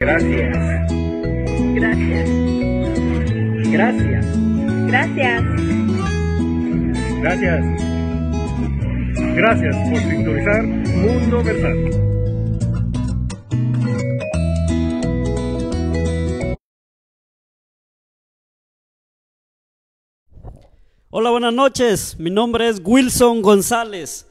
Gracias. Gracias. Gracias. Gracias. Gracias. Gracias por sintonizar Mundo Versal. Hola, buenas noches. Mi nombre es Wilson González.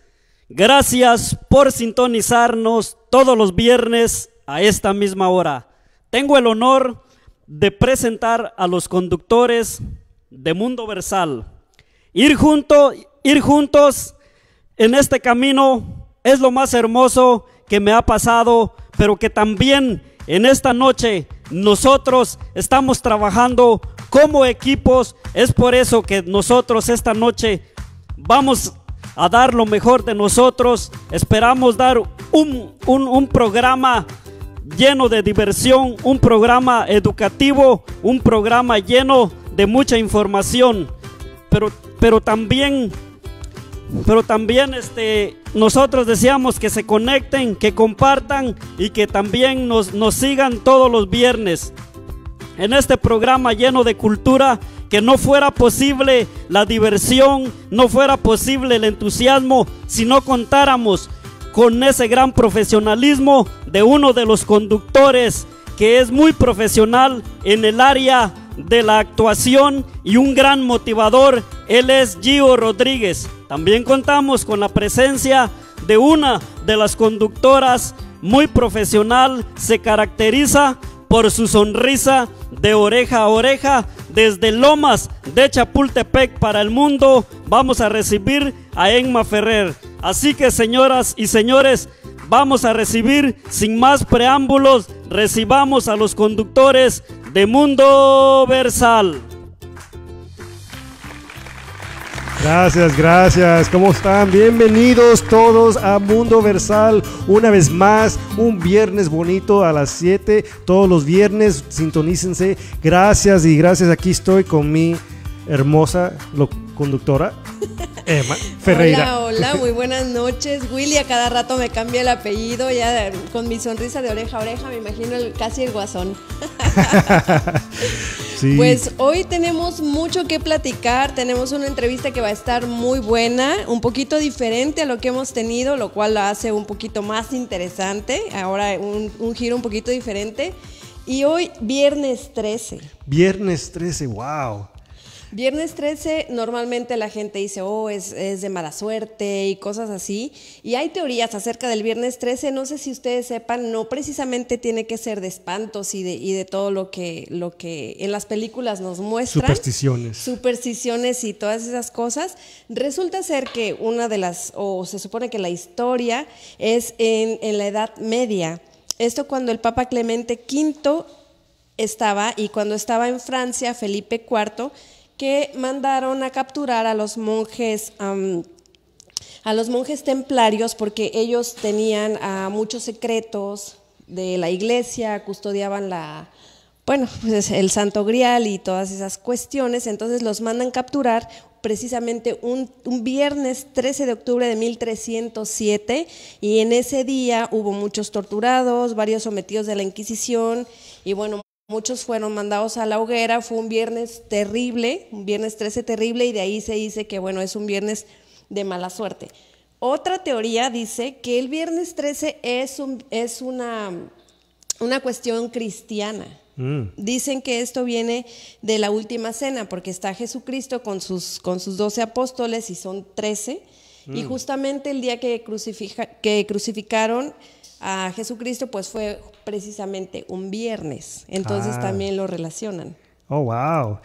Gracias por sintonizarnos todos los viernes a esta misma hora. Tengo el honor de presentar a los conductores de Mundo Versal. Ir, junto, ir juntos en este camino es lo más hermoso que me ha pasado, pero que también en esta noche nosotros estamos trabajando como equipos. Es por eso que nosotros esta noche vamos a dar lo mejor de nosotros. Esperamos dar un, un, programa lleno de diversión, un programa educativo, un programa lleno de mucha información. Pero, pero también, pero también este, nosotros deseamos que se conecten, que compartan y que también nos, nos sigan todos los viernes en este programa lleno de cultura, que no fuera posible la diversión, no fuera posible el entusiasmo si no contáramos con ese gran profesionalismo de uno de los conductores que es muy profesional en el área de la actuación y un gran motivador. Él es Gio Rodríguez. También contamos con la presencia de una de las conductoras muy profesional, se caracteriza por su sonrisa de oreja a oreja. Desde Lomas de Chapultepec para el mundo vamos a recibir a Enma Ferrer. Así que señoras y señores, vamos a recibir sin más preámbulos, recibamos a los conductores de Mundo Versal. Gracias, gracias. ¿Cómo están? Bienvenidos todos a Mundo Versal. Una vez más, un viernes bonito a las 7. Todos los viernes, sintonícense. Gracias y gracias. Aquí estoy con mi hermosa conductora. Emma Ferreira. Hola, hola, muy buenas noches. Willy, a cada rato me cambia el apellido, ya con mi sonrisa de oreja a oreja, me imagino casi el guasón. Pues hoy tenemos mucho que platicar, tenemos una entrevista que va a estar muy buena, un poquito diferente a lo que hemos tenido, lo cual la hace un poquito más interesante, ahora un, un giro un poquito diferente. Y hoy, viernes 13. Viernes 13, wow. Viernes 13 normalmente la gente dice, oh, es, de mala suerte y cosas así. Y hay teorías acerca del viernes 13, no sé si ustedes sepan, no precisamente tiene que ser de espantos y de, y de todo lo que, lo que en las películas nos muestran. Supersticiones. Supersticiones y todas esas cosas. Resulta ser que una de las, o se supone que la historia es en, en la Edad Media. Esto cuando el Papa Clemente V estaba y cuando estaba en Francia, Felipe IV, que mandaron a capturar a los monjes. a los monjes templarios porque ellos tenían muchos secretos de la iglesia, custodiaban la, bueno, pues el Santo Grial y todas esas cuestiones, entonces los mandan capturar precisamente un, un, viernes 13 de octubre de 1307 y en ese día hubo muchos torturados, varios sometidos de la Inquisición y bueno, Muchos fueron mandados a la hoguera, fue un viernes terrible, un viernes 13 terrible, y de ahí se dice que, bueno, es un viernes de mala suerte. Otra teoría dice que el viernes 13 es, un, es una, una cuestión cristiana. Mm. Dicen que esto viene de la última cena, porque está Jesucristo con sus, con sus 12 apóstoles y son 13, y mm. justamente el día que, que crucificaron a Jesucristo, pues fue precisamente un viernes. Entonces ah. también lo relacionan. Oh, wow.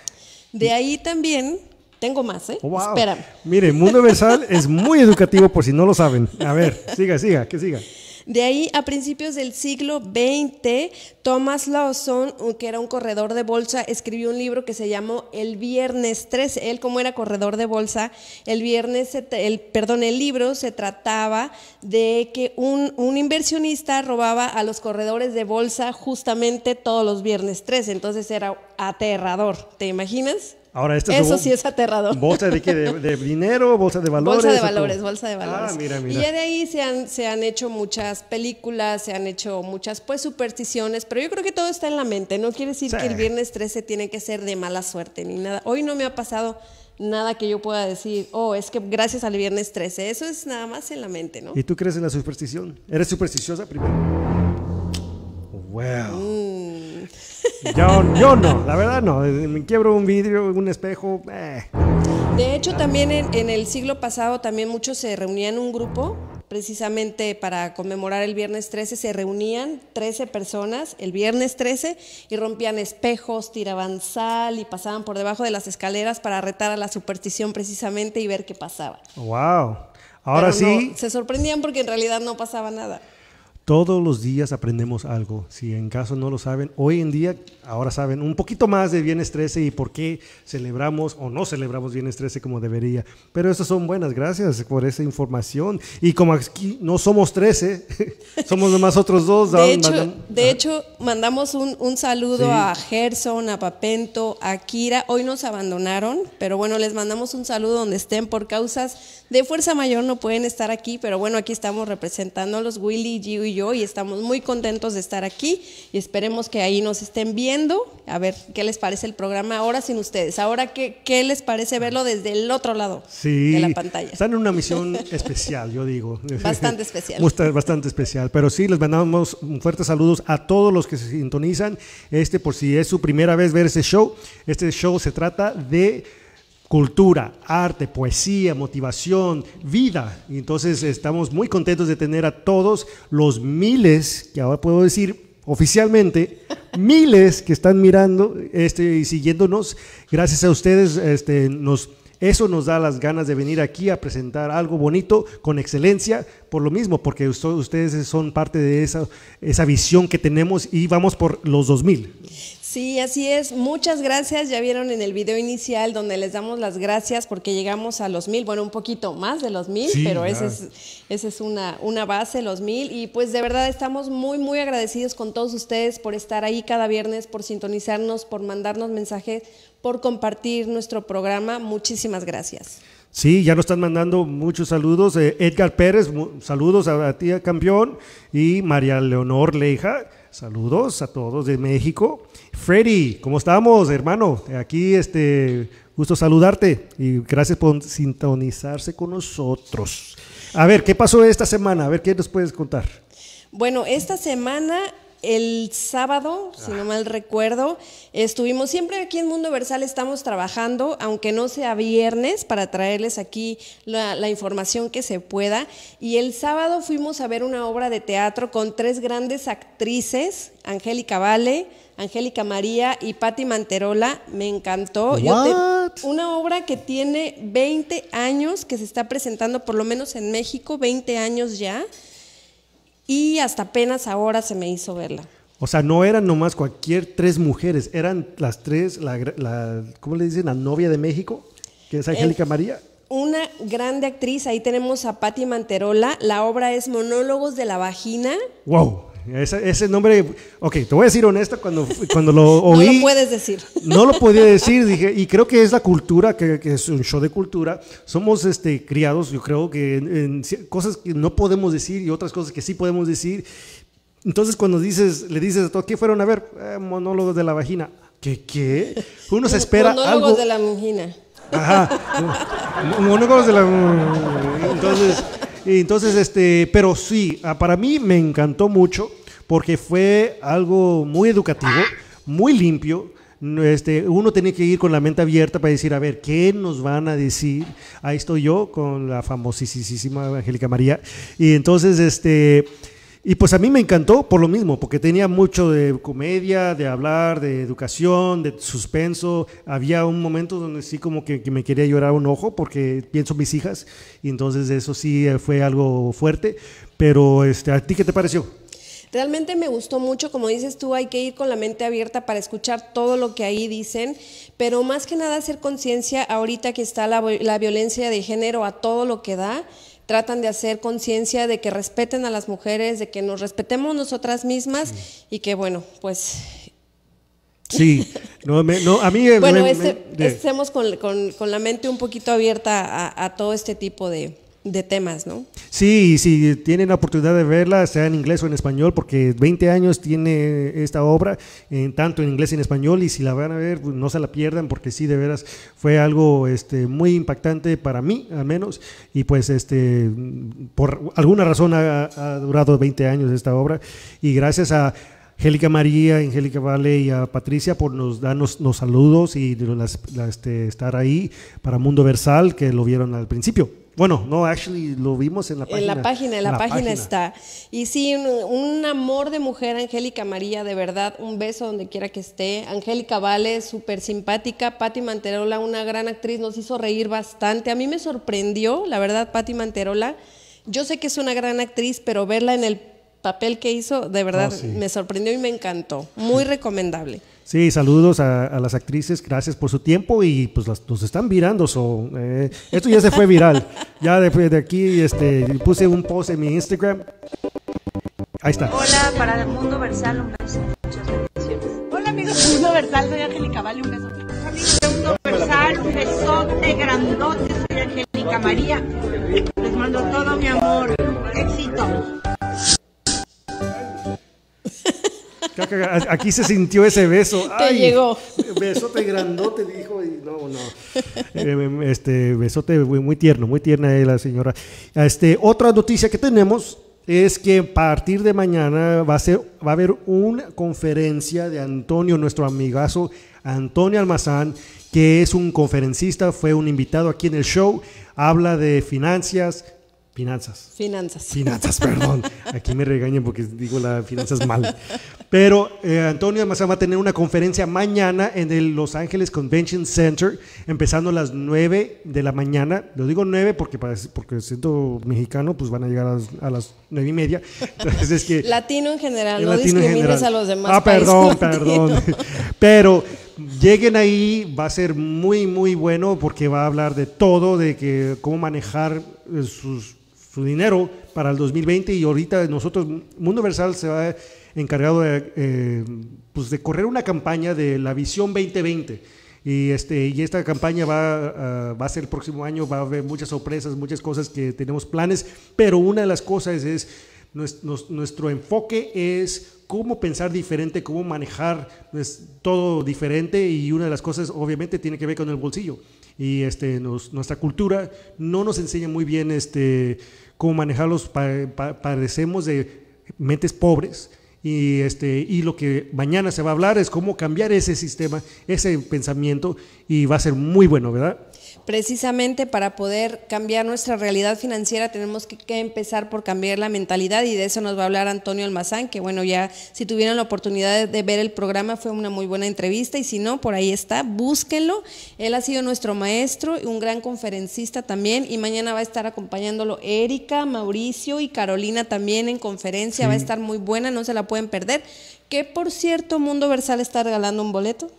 De ahí también tengo más, ¿eh? Oh, Espera. Mire, Mundo Universal es muy educativo por si no lo saben. A ver, siga, siga, que siga. De ahí, a principios del siglo XX, Thomas Lawson, que era un corredor de bolsa, escribió un libro que se llamó El Viernes 13. Él, como era corredor de bolsa, el viernes, el, perdón, el libro se trataba de que un, un inversionista robaba a los corredores de bolsa justamente todos los viernes 13. Entonces era aterrador, ¿te imaginas? Ahora, este Eso es sí es aterrador. ¿Bolsa de qué? ¿De, de dinero? ¿Bolsa de valores? Bolsa de valores, bolsa de valores. Ah, mira, Y mira. ya de ahí se han, se han hecho muchas películas, se han hecho muchas pues supersticiones, pero yo creo que todo está en la mente. No quiere decir Sí. que el viernes 13 tiene que ser de mala suerte ni nada. Hoy no me ha pasado nada que yo pueda decir, oh, es que gracias al viernes 13. Eso es nada más en la mente, ¿no? ¿Y tú crees en la superstición? ¿Eres supersticiosa primero? Wow. Mm. Yo, yo no, la verdad no. Me quiebro un vidrio, un espejo. eh. De hecho, también en, en el siglo pasado también muchos se reunían en un grupo, precisamente para conmemorar el viernes 13, se reunían 13 personas el viernes 13 y rompían espejos, tiraban sal y pasaban por debajo de las escaleras para retar a la superstición precisamente y ver qué pasaba. Wow. Ahora Pero no, sí, se sorprendían porque en realidad no pasaba nada. Todos los días aprendemos algo. Si en caso no lo saben, hoy en día ahora saben un poquito más de Viernes 13 y por qué celebramos o no celebramos Viernes 13 como debería. Pero esas son buenas, gracias por esa información. Y como aquí no somos 13, somos nomás otros dos. De hecho, mandan- de hecho mandamos un, un saludo Sí. a Gerson, a Papento, a Kira. Hoy nos abandonaron, pero bueno, les mandamos un saludo donde estén por causas de fuerza mayor. No pueden estar aquí, pero bueno, aquí estamos representando a los Willy, Gio y yo y estamos muy contentos de estar aquí y esperemos que ahí nos estén viendo. A ver qué les parece el programa ahora sin ustedes. Ahora, ¿qué, qué les parece verlo desde el otro lado Sí, de la pantalla? están en una misión especial, yo digo. Bastante especial. Bastante especial. Pero sí, les mandamos un fuerte saludos a todos los que se sintonizan. Este, por si es su primera vez ver este show, este show se trata de cultura, arte, poesía, motivación, vida. Y entonces estamos muy contentos de tener a todos los miles, que ahora puedo decir oficialmente, miles que están mirando este, y siguiéndonos. Gracias a ustedes, este, nos, eso nos da las ganas de venir aquí a presentar algo bonito, con excelencia, por lo mismo, porque ustedes son parte de esa, esa visión que tenemos y vamos por los 2000. Sí, así es. Muchas gracias. Ya vieron en el video inicial donde les damos las gracias porque llegamos a los mil, bueno, un poquito más de los mil, Sí, pero esa es, esa es una, una base, los mil. Y pues de verdad estamos muy, muy agradecidos con todos ustedes por estar ahí cada viernes, por sintonizarnos, por mandarnos mensajes, por compartir nuestro programa. Muchísimas gracias. Sí, ya nos están mandando muchos saludos. Eh, Edgar Pérez, saludos a, a ti, campeón. Y María Leonor Leija, saludos a todos de México. Freddy, ¿cómo estamos, hermano? Aquí, este, gusto saludarte y gracias por sintonizarse con nosotros. A ver, ¿qué pasó esta semana? A ver, ¿qué nos puedes contar? Bueno, esta semana, el sábado, si no mal recuerdo, estuvimos siempre aquí en Mundo Versal, estamos trabajando, aunque no sea viernes, para traerles aquí la, la información que se pueda. Y el sábado fuimos a ver una obra de teatro con tres grandes actrices, Angélica Vale, Angélica María y Patti Manterola. Me encantó. Yo te- una obra que tiene 20 años, que se está presentando por lo menos en México, 20 años ya. Y hasta apenas ahora se me hizo verla. O sea, no eran nomás cualquier tres mujeres, eran las tres, la, la- ¿cómo le dicen? La novia de México, que es Angélica María. Una grande actriz, ahí tenemos a Patti Manterola. La obra es Monólogos de la Vagina. Wow, ese, ese nombre, ok, te voy a decir honesto, cuando, cuando lo No oí, lo puedes decir. no lo podía decir, dije, y creo que es la cultura, que, que es un show de cultura, somos este, criados, yo creo que en, en cosas que no podemos decir y otras cosas que sí podemos decir. Entonces cuando dices, le dices a todos, ¿qué fueron a ver? "Eh, monólogos de la vagina. ¿Qué? ¿Qué? Uno se espera Monólogos algo... de la vagina. Ajá. Monólogos de la. Entonces, entonces, este, pero sí, ah, para mí me encantó mucho porque fue algo muy educativo, muy limpio. Este, uno tiene que ir con la mente abierta para decir, a ver, ¿qué nos van a decir? Ahí estoy yo con la famosísima Angélica María. Y entonces, este, y pues a mí me encantó por lo mismo, porque tenía mucho de comedia, de hablar, de educación, de suspenso. Había un momento donde sí como que, me quería llorar un ojo porque pienso en mis hijas y entonces eso sí eh, fue algo fuerte. Pero este, ¿a ti qué te pareció? Realmente me gustó mucho, como dices tú, hay que ir con la mente abierta para escuchar todo lo que ahí dicen, pero más que nada hacer conciencia ahorita que está la, la violencia de género a todo lo que da, tratan de hacer conciencia de que respeten a las mujeres, de que nos respetemos nosotras mismas y que bueno, pues Sí, no, me- no, a mí... Bueno, me- este- me- estemos con, con- con la mente un poquito abierta a, a todo este tipo de, de temas, ¿no? Sí, si tienen la oportunidad de verla, sea en inglés o en español, porque 20 años tiene esta obra, en, tanto en inglés y en español, y si la van a ver, pues, no se la pierdan, porque sí, de veras, fue algo este, muy impactante para mí, al menos, y pues este, por alguna razón ha, durado 20 años esta obra, y gracias a Angélica María, Angélica Vale y a Patricia por nos darnos los saludos y las, este, estar ahí para Mundo Versal, que lo vieron al principio. Bueno, no, actually lo vimos en la página. En la página, en la, página, está. Y sí, un, un amor de mujer, Angélica María, de verdad, un beso donde quiera que esté. Angélica Vale, súper simpática. Patti Manterola, una gran actriz, nos hizo reír bastante. A mí me sorprendió, la verdad, Patti Manterola. Yo sé que es una gran actriz, pero verla en el papel que hizo, de verdad, Oh, sí. me sorprendió y me encantó. Muy recomendable. Sí, saludos a, a las actrices, gracias por su tiempo y pues las, nos están virando. so, eh, esto ya se fue viral. Ya después de aquí este, puse un post en mi Instagram. Ahí está. Hola, para el mundo versal, un beso. Muchas bendiciones. Hola amigos de Mundo Versal, soy Angélica Vale, un beso. Amigos de Mundo Versal, un besote grandote, soy Angélica María. Les mando todo mi amor, éxito. Creo que a- Aquí se sintió ese beso. Te llegó. Besote grandote, dijo. Y no, no. Eh, Este besote muy, muy tierno, muy tierna la señora. Este, otra noticia que tenemos es que a partir de mañana va a, ser, va a haber una conferencia de Antonio, nuestro amigazo Antonio Almazán, que es un conferencista, fue un invitado aquí en el show, habla de finanzas, finanzas. Finanzas. Finanzas, perdón. Aquí me regañan porque digo las finanzas mal. Pero eh, Antonio Almazán va a tener una conferencia mañana en el Los Ángeles Convention Center, empezando a las 9 de la mañana. Lo digo 9 porque, parece- porque siendo mexicano, pues van a llegar a las, a las 9 y media. Entonces es que... Latino en general, no latino en discrimines general. a los demás. Ah, perdón, perdón. Pero lleguen ahí, va a ser muy, muy bueno porque va a hablar de todo, de que cómo manejar eh, sus- su dinero para el 2020 y ahorita nosotros, Mundo Versal se va encargado de, eh, pues de correr una campaña de la visión 2020. Y, este, y esta campaña va, ah, va a ser el próximo año, va a haber muchas sorpresas, muchas cosas que tenemos planes, pero una de las cosas es nuestro enfoque es cómo pensar diferente, cómo manejar pues, todo diferente y una de las cosas obviamente tiene que ver con el bolsillo. Y este, nos- nuestra cultura no nos enseña muy bien este, cómo manejarlos, pa- pa- parecemos de mentes pobres. Y, este, y lo que mañana se va a hablar es cómo cambiar ese sistema, ese pensamiento, y va a ser muy bueno, ¿verdad? Precisamente para poder cambiar nuestra realidad financiera tenemos que, que empezar por cambiar la mentalidad y de eso nos va a hablar Antonio Almazán, que bueno, ya si tuvieron la oportunidad de, de ver el programa fue una muy buena entrevista y si no, por ahí está, búsquenlo. Él ha sido nuestro maestro, un gran conferencista también y mañana va a estar acompañándolo Erika, Mauricio y Carolina también en conferencia, va a estar muy buena, no se la pueden perder. Que por cierto, Mundo Versal está regalando un boleto.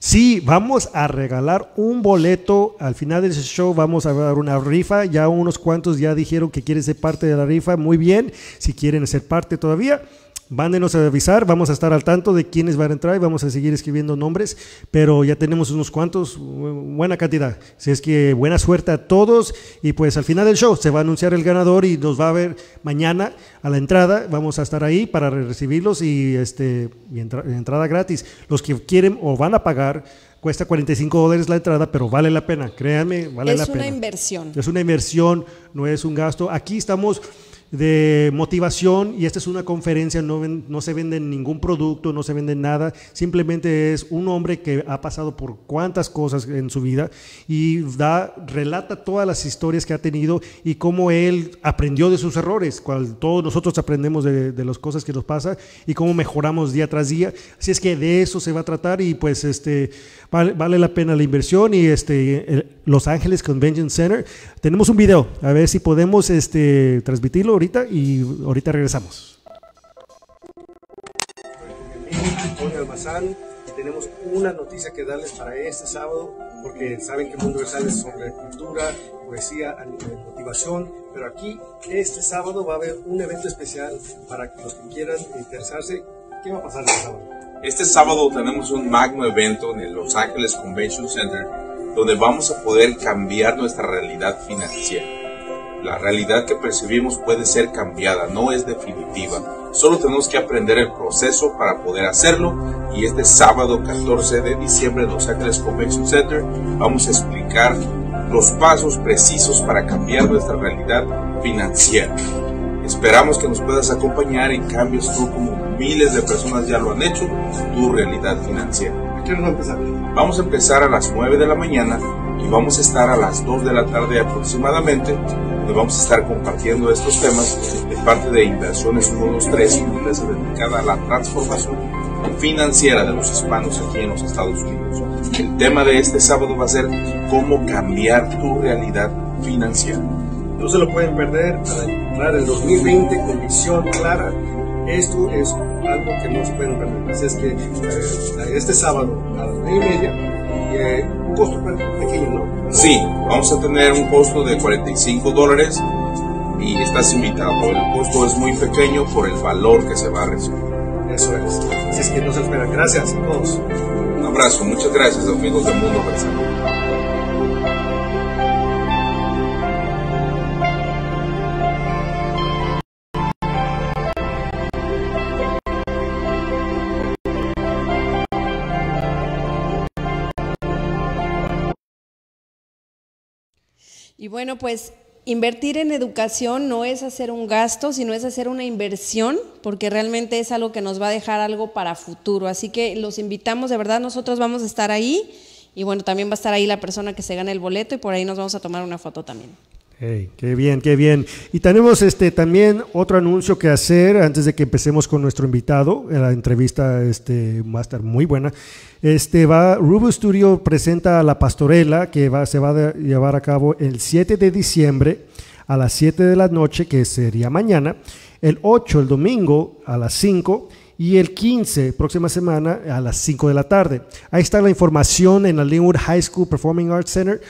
Sí, vamos a regalar un boleto. Al final de ese show vamos a dar una rifa. Ya unos cuantos ya dijeron que quieren ser parte de la rifa. Muy bien. Si quieren ser parte todavía, mándenos a avisar. Vamos a estar al tanto de quiénes van a entrar y vamos a seguir escribiendo nombres. Pero ya tenemos unos cuantos, bu- buena cantidad. Así es que buena suerte a todos. Y pues al final del show se va a anunciar el ganador y nos va a ver mañana a la entrada. Vamos a estar ahí para recibirlos y, este, y entra- entrada gratis. Los que quieren o van a pagar, cuesta 45 dólares la entrada, pero vale la pena. Créanme, vale la es una pena. inversión. Es una inversión, no es un gasto. Aquí estamos de motivación y esta es una conferencia, no, ven- no se vende ningún producto, no se vende nada, simplemente es un hombre que ha pasado por cuantas cosas en su vida y da, relata todas las historias que ha tenido y cómo él aprendió de sus errores, cual todos nosotros aprendemos de, las cosas que nos pasa y cómo mejoramos día tras día. Así es que de eso se va a tratar y pues este vale, vale la pena la inversión y este Los Ángeles Convention Center. Tenemos un video, a ver si podemos este transmitirlo ahorita y ahorita regresamos. Antonio Almazán, tenemos una noticia que darles para este sábado, porque saben que Mundo Versal es sobre cultura, poesía, motivación, pero aquí este sábado va a haber un evento especial para los que quieran interesarse. ¿Qué va a pasar este sábado? Este sábado tenemos un magno evento en el Los Angeles Convention Center donde vamos a poder cambiar nuestra realidad financiera. La realidad que percibimos puede ser cambiada, no es definitiva. Solo tenemos que aprender el proceso para poder hacerlo y este sábado 14 de diciembre en Los Angeles Convention Center vamos a explicar los pasos precisos para cambiar nuestra realidad financiera. Esperamos que nos puedas acompañar en cambios tú como miles de personas ya lo han hecho, tu realidad financiera. ¿A qué vamos a empezar? Vamos a empezar a las 9 de la mañana y vamos a estar a las 2 de la tarde aproximadamente, donde vamos a estar compartiendo estos temas de parte de Inversiones 123, una empresa dedicada a la transformación financiera de los hispanos aquí en los Estados Unidos. El tema de este sábado va a ser cómo cambiar tu realidad financiera. No se lo pueden perder para entrar el 2020 con visión clara. Esto es algo que no se pueden perder. Así es que eh, este sábado a las 9 y media, eh, un costo pequeño, ¿no? Sí, vamos a tener un costo de 45 dólares y estás invitado. El costo es muy pequeño por el valor que se va a recibir. Eso es. Así es que no se lo esperan. Gracias a todos. Un abrazo, muchas gracias amigos del Mundo Versal. Y bueno, pues invertir en educación no es hacer un gasto, sino es hacer una inversión, porque realmente es algo que nos va a dejar algo para futuro. Así que los invitamos, de verdad, nosotros vamos a estar ahí. Y bueno, también va a estar ahí la persona que se gane el boleto y por ahí nos vamos a tomar una foto también. Hey, qué bien, qué bien. Y tenemos este también otro anuncio que hacer antes de que empecemos con nuestro invitado. La entrevista este, va a estar muy buena. Este va, Rubo Studio presenta la pastorela que va, se va a llevar a cabo el 7 de diciembre a las 7 de la noche, que sería mañana, el 8 el domingo a las 5 y el 15, próxima semana, a las 5 de la tarde. Ahí está la información en la Linwood High School Performing Arts Center.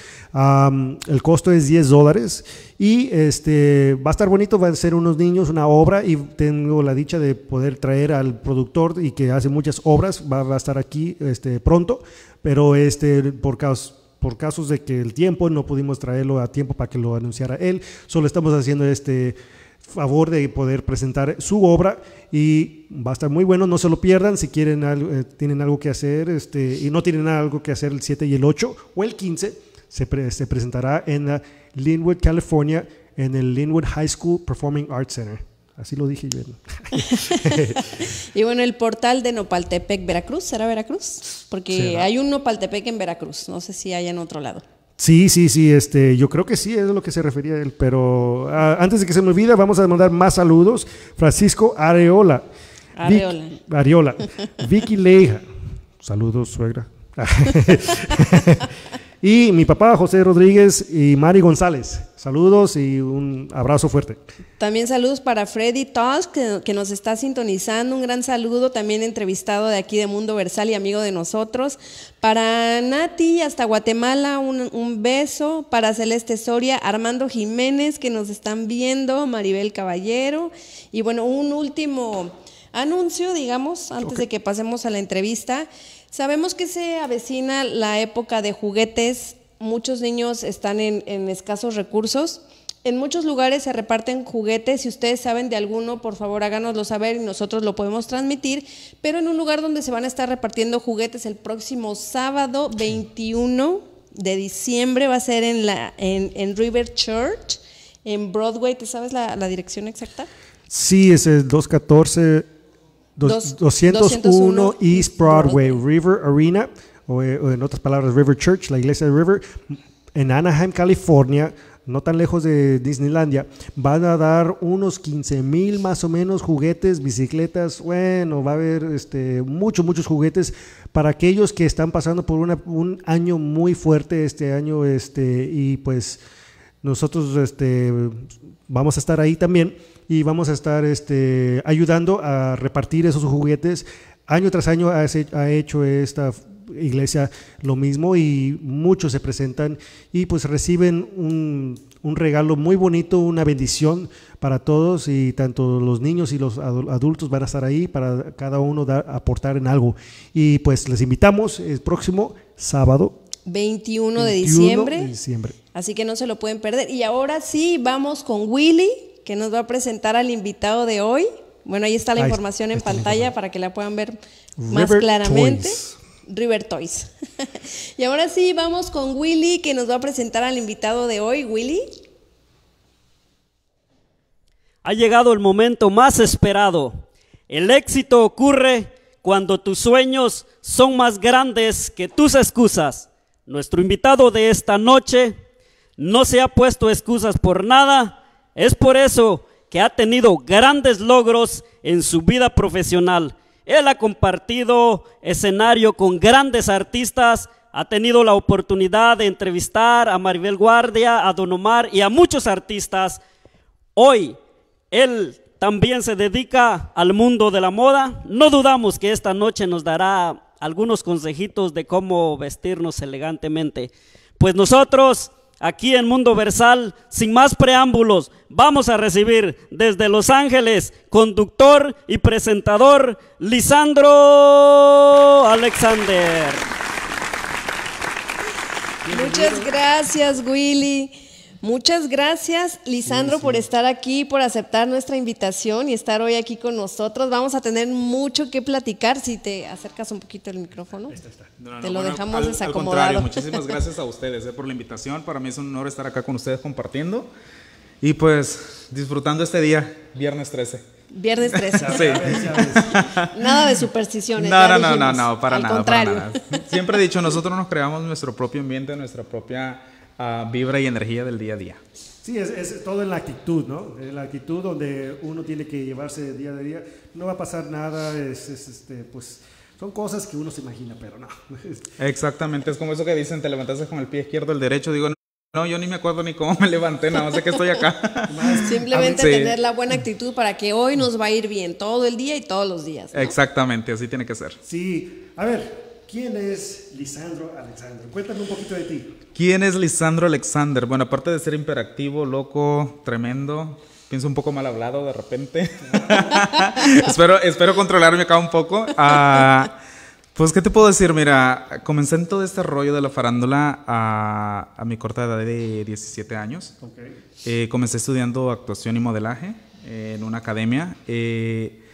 el costo es 10 dólares y este, va a estar bonito, van a ser unos niños, una obra y tengo la dicha de poder traer al productor y que hace muchas obras, va, va a estar aquí este, pronto, pero este, por casos por casos de que el tiempo no pudimos traerlo a tiempo para que lo anunciara él, solo estamos haciendo este favor de poder presentar su obra y va a estar muy bueno, no se lo pierdan si quieren algo, eh, tienen algo que hacer este, y no tienen algo que hacer el 7 y el 8 o el 15, se, se presentará en Linwood, California, en el Linwood High School Performing Arts Center. Así lo dije yo. y bueno, el portal de Nopaltepec, Veracruz, ¿será Veracruz? Porque hay un Nopaltepec en Veracruz, no sé si hay en otro lado. Sí, sí, sí, este, yo creo que sí, es lo que se refería él, pero ah, antes de que se me olvide, vamos a mandar más saludos. Francisco Areola. Areola. Ariola. Vicky Leija. Saludos, suegra. y mi papá, José Rodríguez y Mari González. Saludos y un abrazo fuerte. También saludos para Freddy Tusk, que, nos está sintonizando. Un gran saludo, también entrevistado de aquí de Mundo Versal y amigo de nosotros. Para Nati, hasta Guatemala, un, un beso. Para Celeste Soria, Armando Jiménez, que nos están viendo. Maribel Caballero. Y bueno, un último anuncio, digamos, antes de que pasemos a la entrevista. Sabemos que se avecina la época de juguetes muchos niños están en, escasos recursos. En muchos lugares se reparten juguetes. Si ustedes saben de alguno, por favor háganoslo saber y nosotros lo podemos transmitir. Pero en un lugar donde se van a estar repartiendo juguetes el próximo sábado 21 de diciembre va a ser en, la, en, River Church, en Broadway. ¿Te sabes la, dirección exacta? Sí, es el 214, 201, East Broadway, River Arena. Eh, o, en otras palabras River Church, la iglesia de River, en Anaheim, California, no tan lejos de Disneylandia, van a dar unos 15 mil más o menos juguetes, bicicletas, bueno, va a haber este, muchos, muchos juguetes para aquellos que están pasando por un año muy fuerte este año, este, y pues nosotros este, vamos a estar ahí también y vamos a estar este, ayudando a repartir esos juguetes. Año tras año ha hecho esta iglesia lo mismo y muchos se presentan y pues reciben un, un regalo muy bonito, una bendición para todos y tanto los niños y los adu- adultos van a estar ahí para cada uno dar, aportar en algo. Y pues les invitamos el próximo sábado 21 de 21 diciembre. de diciembre. Así que no se lo pueden perder. Y ahora sí, vamos con Willy, que nos va a presentar al invitado de hoy. Bueno, ahí está la Ahí- información en pantalla para que la puedan ver más River claramente. Toys. River Toys. y ahora sí, vamos con Willy, que nos va a presentar al invitado de hoy. Willy. Ha llegado el momento más esperado. El éxito ocurre cuando tus sueños son más grandes que tus excusas. Nuestro invitado de esta noche no se ha puesto excusas por nada. Es por eso que ha tenido grandes logros en su vida profesional. Él ha compartido escenario con grandes artistas, ha tenido la oportunidad de entrevistar a Maribel Guardia, a Don Omar y a muchos artistas. Hoy él también se dedica al mundo de la moda. No dudamos que esta noche nos dará algunos consejitos de cómo vestirnos elegantemente. Pues nosotros, aquí en Mundo Versal, sin más preámbulos, vamos a recibir desde Los Ángeles, conductor y presentador, Lisandro Alexander. Muchas gracias, Willy. Muchas gracias, Lisandro, por estar aquí, por aceptar nuestra invitación y estar hoy aquí con nosotros. Vamos a tener mucho que platicar. Si te acercas un poquito el micrófono, No, no, te no, lo bueno, dejamos al- Al desacomodado. contrario, muchísimas gracias a ustedes eh, por la invitación. Para mí es un honor estar acá con ustedes compartiendo y pues disfrutando este día, viernes 13. Viernes 13. Sí. Nada de supersticiones. No, no, no, no, no, para Al nada, contrario. para nada. Siempre he dicho, nosotros nos creamos nuestro propio ambiente, nuestra propia vibra y energía del día a día. Sí, es, es todo en la actitud, ¿no? En la actitud donde uno tiene que llevarse día a día. No va a pasar nada, es, es, este, pues son cosas que uno se imagina, pero no. Exactamente, es como eso que dicen, te levantaste con el pie izquierdo, el derecho. Digo, no, yo ni me acuerdo ni cómo me levanté, nada más sé que estoy acá. Simplemente Sí. tener la buena actitud para que hoy nos va a ir bien todo el día y todos los días. ¿no? Exactamente, así tiene que ser. Sí, a ver, ¿quién es Lisandro Alexandro? Cuéntame un poquito de ti. ¿Quién es Lisandro Alexander? Bueno, aparte de ser imperactivo, loco, tremendo, pienso un poco mal hablado de repente. espero, espero controlarme acá un poco. Ah, pues, ¿qué te puedo decir? Mira, comencé en todo este rollo de la farándula a, a mi corta edad de 17 años. Eh, comencé estudiando actuación y modelaje en una academia. eh,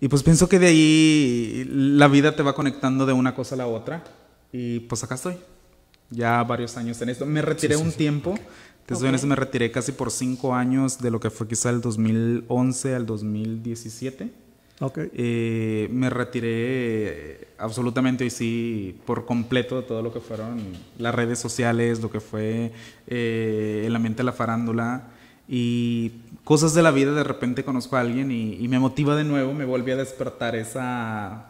y pues pienso que de ahí la vida te va conectando de una cosa a la otra. Y pues acá estoy. Ya varios años en esto. Me retiré un tiempo. Te soy honesto, me retiré casi por cinco años de lo que fue quizá el 2011 al 2017. Ok. Eh, me retiré absolutamente y sí por completo de todo lo que fueron las redes sociales, lo que fue eh, el ambiente de la farándula y cosas de la vida. De repente conozco a alguien y, y me motiva de nuevo, me vuelve a despertar esa.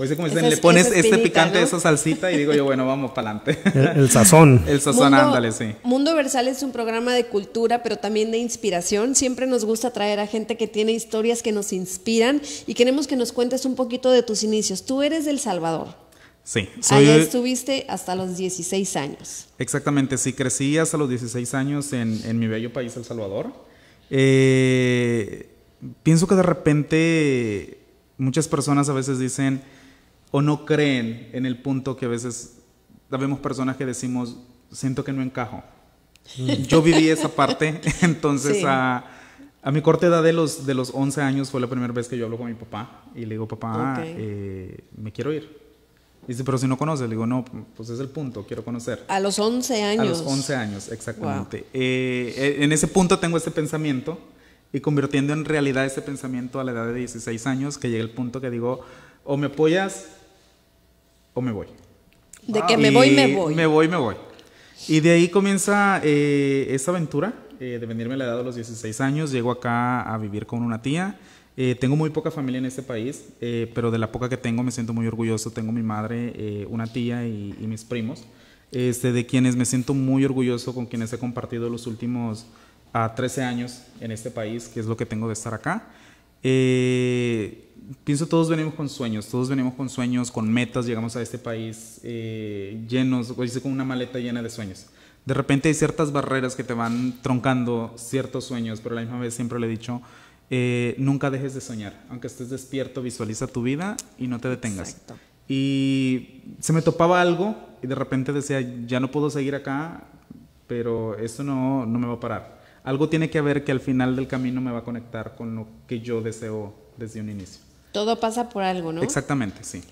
O sea, como dicen, Esa- le pones este picante, ¿no? esa salsita y digo yo, bueno, vamos para adelante. El, el sazón. El sazón, ándale, sí. Mundo Versal es un programa de cultura, pero también de inspiración. Siempre nos gusta traer a gente que tiene historias que nos inspiran y queremos que nos cuentes un poquito de tus inicios. Tú eres del Salvador. Sí, Allá soy, estuviste hasta los 16 años. Exactamente, sí, crecí hasta los 16 años en, en mi bello país, El Salvador. Eh, pienso que de repente muchas personas a veces dicen o no creen en el punto que a veces vemos personas que decimos, siento que no encajo. Yo viví esa parte, entonces Sí. a, a mi corta edad de los, de los 11 años fue la primera vez que yo hablo con mi papá y le digo, papá, Ok. eh, me quiero ir. Dice, pero si no conoces, le digo, no, pues es el punto, quiero conocer. A los 11 años. A los 11 años, exactamente. Eh, eh, en ese punto tengo este pensamiento y convirtiendo en realidad ese pensamiento a la edad de 16 años, que llega el punto que digo, o me apoyas o me voy. De que me voy, me Y voy. Me voy, me voy. Y de ahí comienza eh, esta aventura eh, de venirme a la edad de los 16 años. Llego acá a vivir con una tía. Eh, tengo muy poca familia en este país, eh, pero de la poca que tengo me siento muy orgulloso. Tengo mi madre, eh, una tía y, y mis primos, este, de quienes me siento muy orgulloso, con quienes he compartido los últimos ah, 13 años en este país, que es lo que tengo de estar acá. Eh, pienso todos venimos con sueños, todos venimos con sueños, con metas, llegamos a este país eh, llenos, o dice, con una maleta llena de sueños. de repente hay ciertas barreras que te van troncando ciertos sueños, pero a la misma vez siempre le he dicho, eh, nunca dejes de soñar. Aunque estés despierto, visualiza tu vida y no te detengas. Exacto. Y se me topaba algo y de repente decía, ya no puedo seguir acá, pero esto no, no me va a parar. Algo tiene que haber que al final del camino me va a conectar con lo que yo deseo desde un inicio. Todo pasa por algo, ¿no? Exactamente, sí.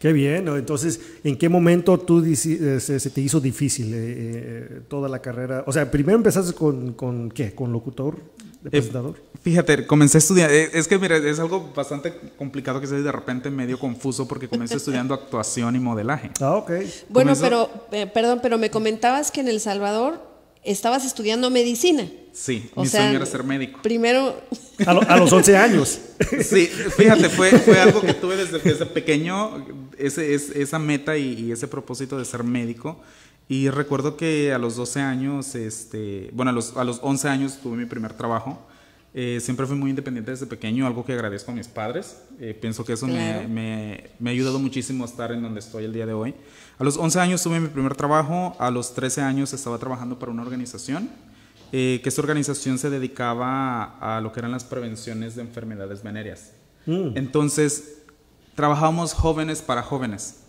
Qué bien, ¿no? entonces, ¿en qué momento tú eh, se, se te hizo difícil eh, eh, toda la carrera? O sea, primero empezaste con, con ¿qué? ¿Con locutor? ¿De Eh, presentador? Fíjate, comencé a estudiar, eh, es que mira, es algo bastante complicado que se de repente medio confuso porque comencé estudiando actuación y modelaje. Ah, ok. Bueno, Comenzó- pero, eh, perdón, pero me comentabas que en El Salvador estabas estudiando medicina. Sí, O mi sea, sueño era ser médico. Primero, A, lo- a los 11 años. Sí, fíjate, fue, fue algo que tuve desde, desde pequeño, ese, es, esa meta y, y ese propósito de ser médico. Y recuerdo que a los 12 años, este, bueno, a los, a los 11 años tuve mi primer trabajo. Eh, siempre fui muy independiente desde pequeño, algo que agradezco a mis padres. Eh, pienso que eso me- Claro. me, me ha ayudado muchísimo a estar en donde estoy el día de hoy. A los 11 años tuve mi primer trabajo, a los 13 años estaba trabajando para una organización, eh, que esta organización se dedicaba a, a lo que eran las prevenciones de enfermedades venéreas. Mm. Entonces, trabajábamos jóvenes para jóvenes.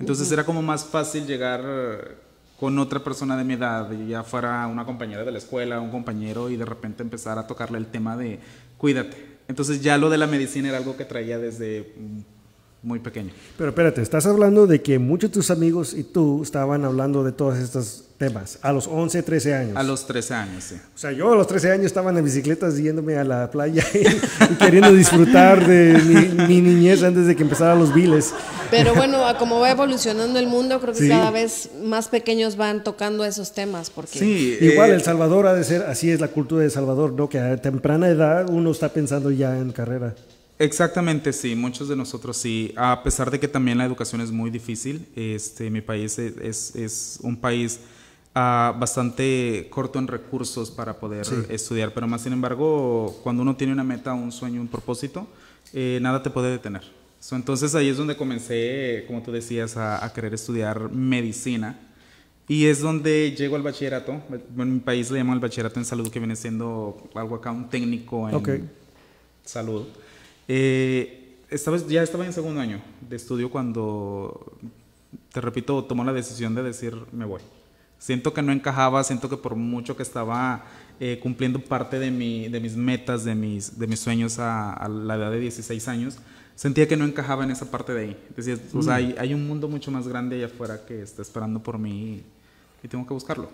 Entonces era como más fácil llegar con otra persona de mi edad, ya fuera una compañera de la escuela, un compañero, y de repente empezar a tocarle el tema de cuídate. Entonces ya lo de la medicina era algo que traía desde mm, muy pequeño. Pero espérate, estás hablando de que muchos de tus amigos y tú estaban hablando de todos estos temas a los 11, 13 años. A los 13 años, sí. O sea, yo a los 13 años estaba en bicicletas yéndome a la playa y, queriendo disfrutar de mi, mi niñez antes de que empezaran los viles. pero bueno, a como va evolucionando el mundo, creo que Sí. cada vez más pequeños van tocando esos temas. Porque Sí, Igual eh, El Salvador ha de ser, así es la cultura de El Salvador, ¿no? Que a temprana edad uno está pensando ya en carrera. Exactamente, sí, muchos de nosotros sí, a pesar de que también la educación es muy difícil, este, mi país es, es, es un país ah, bastante corto en recursos para poder estudiar, pero más sin embargo, cuando uno tiene una meta, un sueño, un propósito, eh, nada te puede detener. So, entonces ahí es donde comencé, como tú decías, a, a querer estudiar medicina. Y es donde llego al bachillerato. En mi país le llaman el bachillerato en salud, que viene siendo algo acá, un técnico en Ok. salud. Eh, estaba, ya estaba en segundo año de estudio cuando, te repito, tomó la decisión de decir, me voy. Siento que no encajaba, siento que por mucho que estaba eh, cumpliendo parte de, mi, de mis metas, de mis, de mis sueños a, a la edad de 16 años, sentía que no encajaba en esa parte de ahí. Decía, o sea, hay, hay un mundo mucho más grande allá afuera que está esperando por mí y, tengo que buscarlo.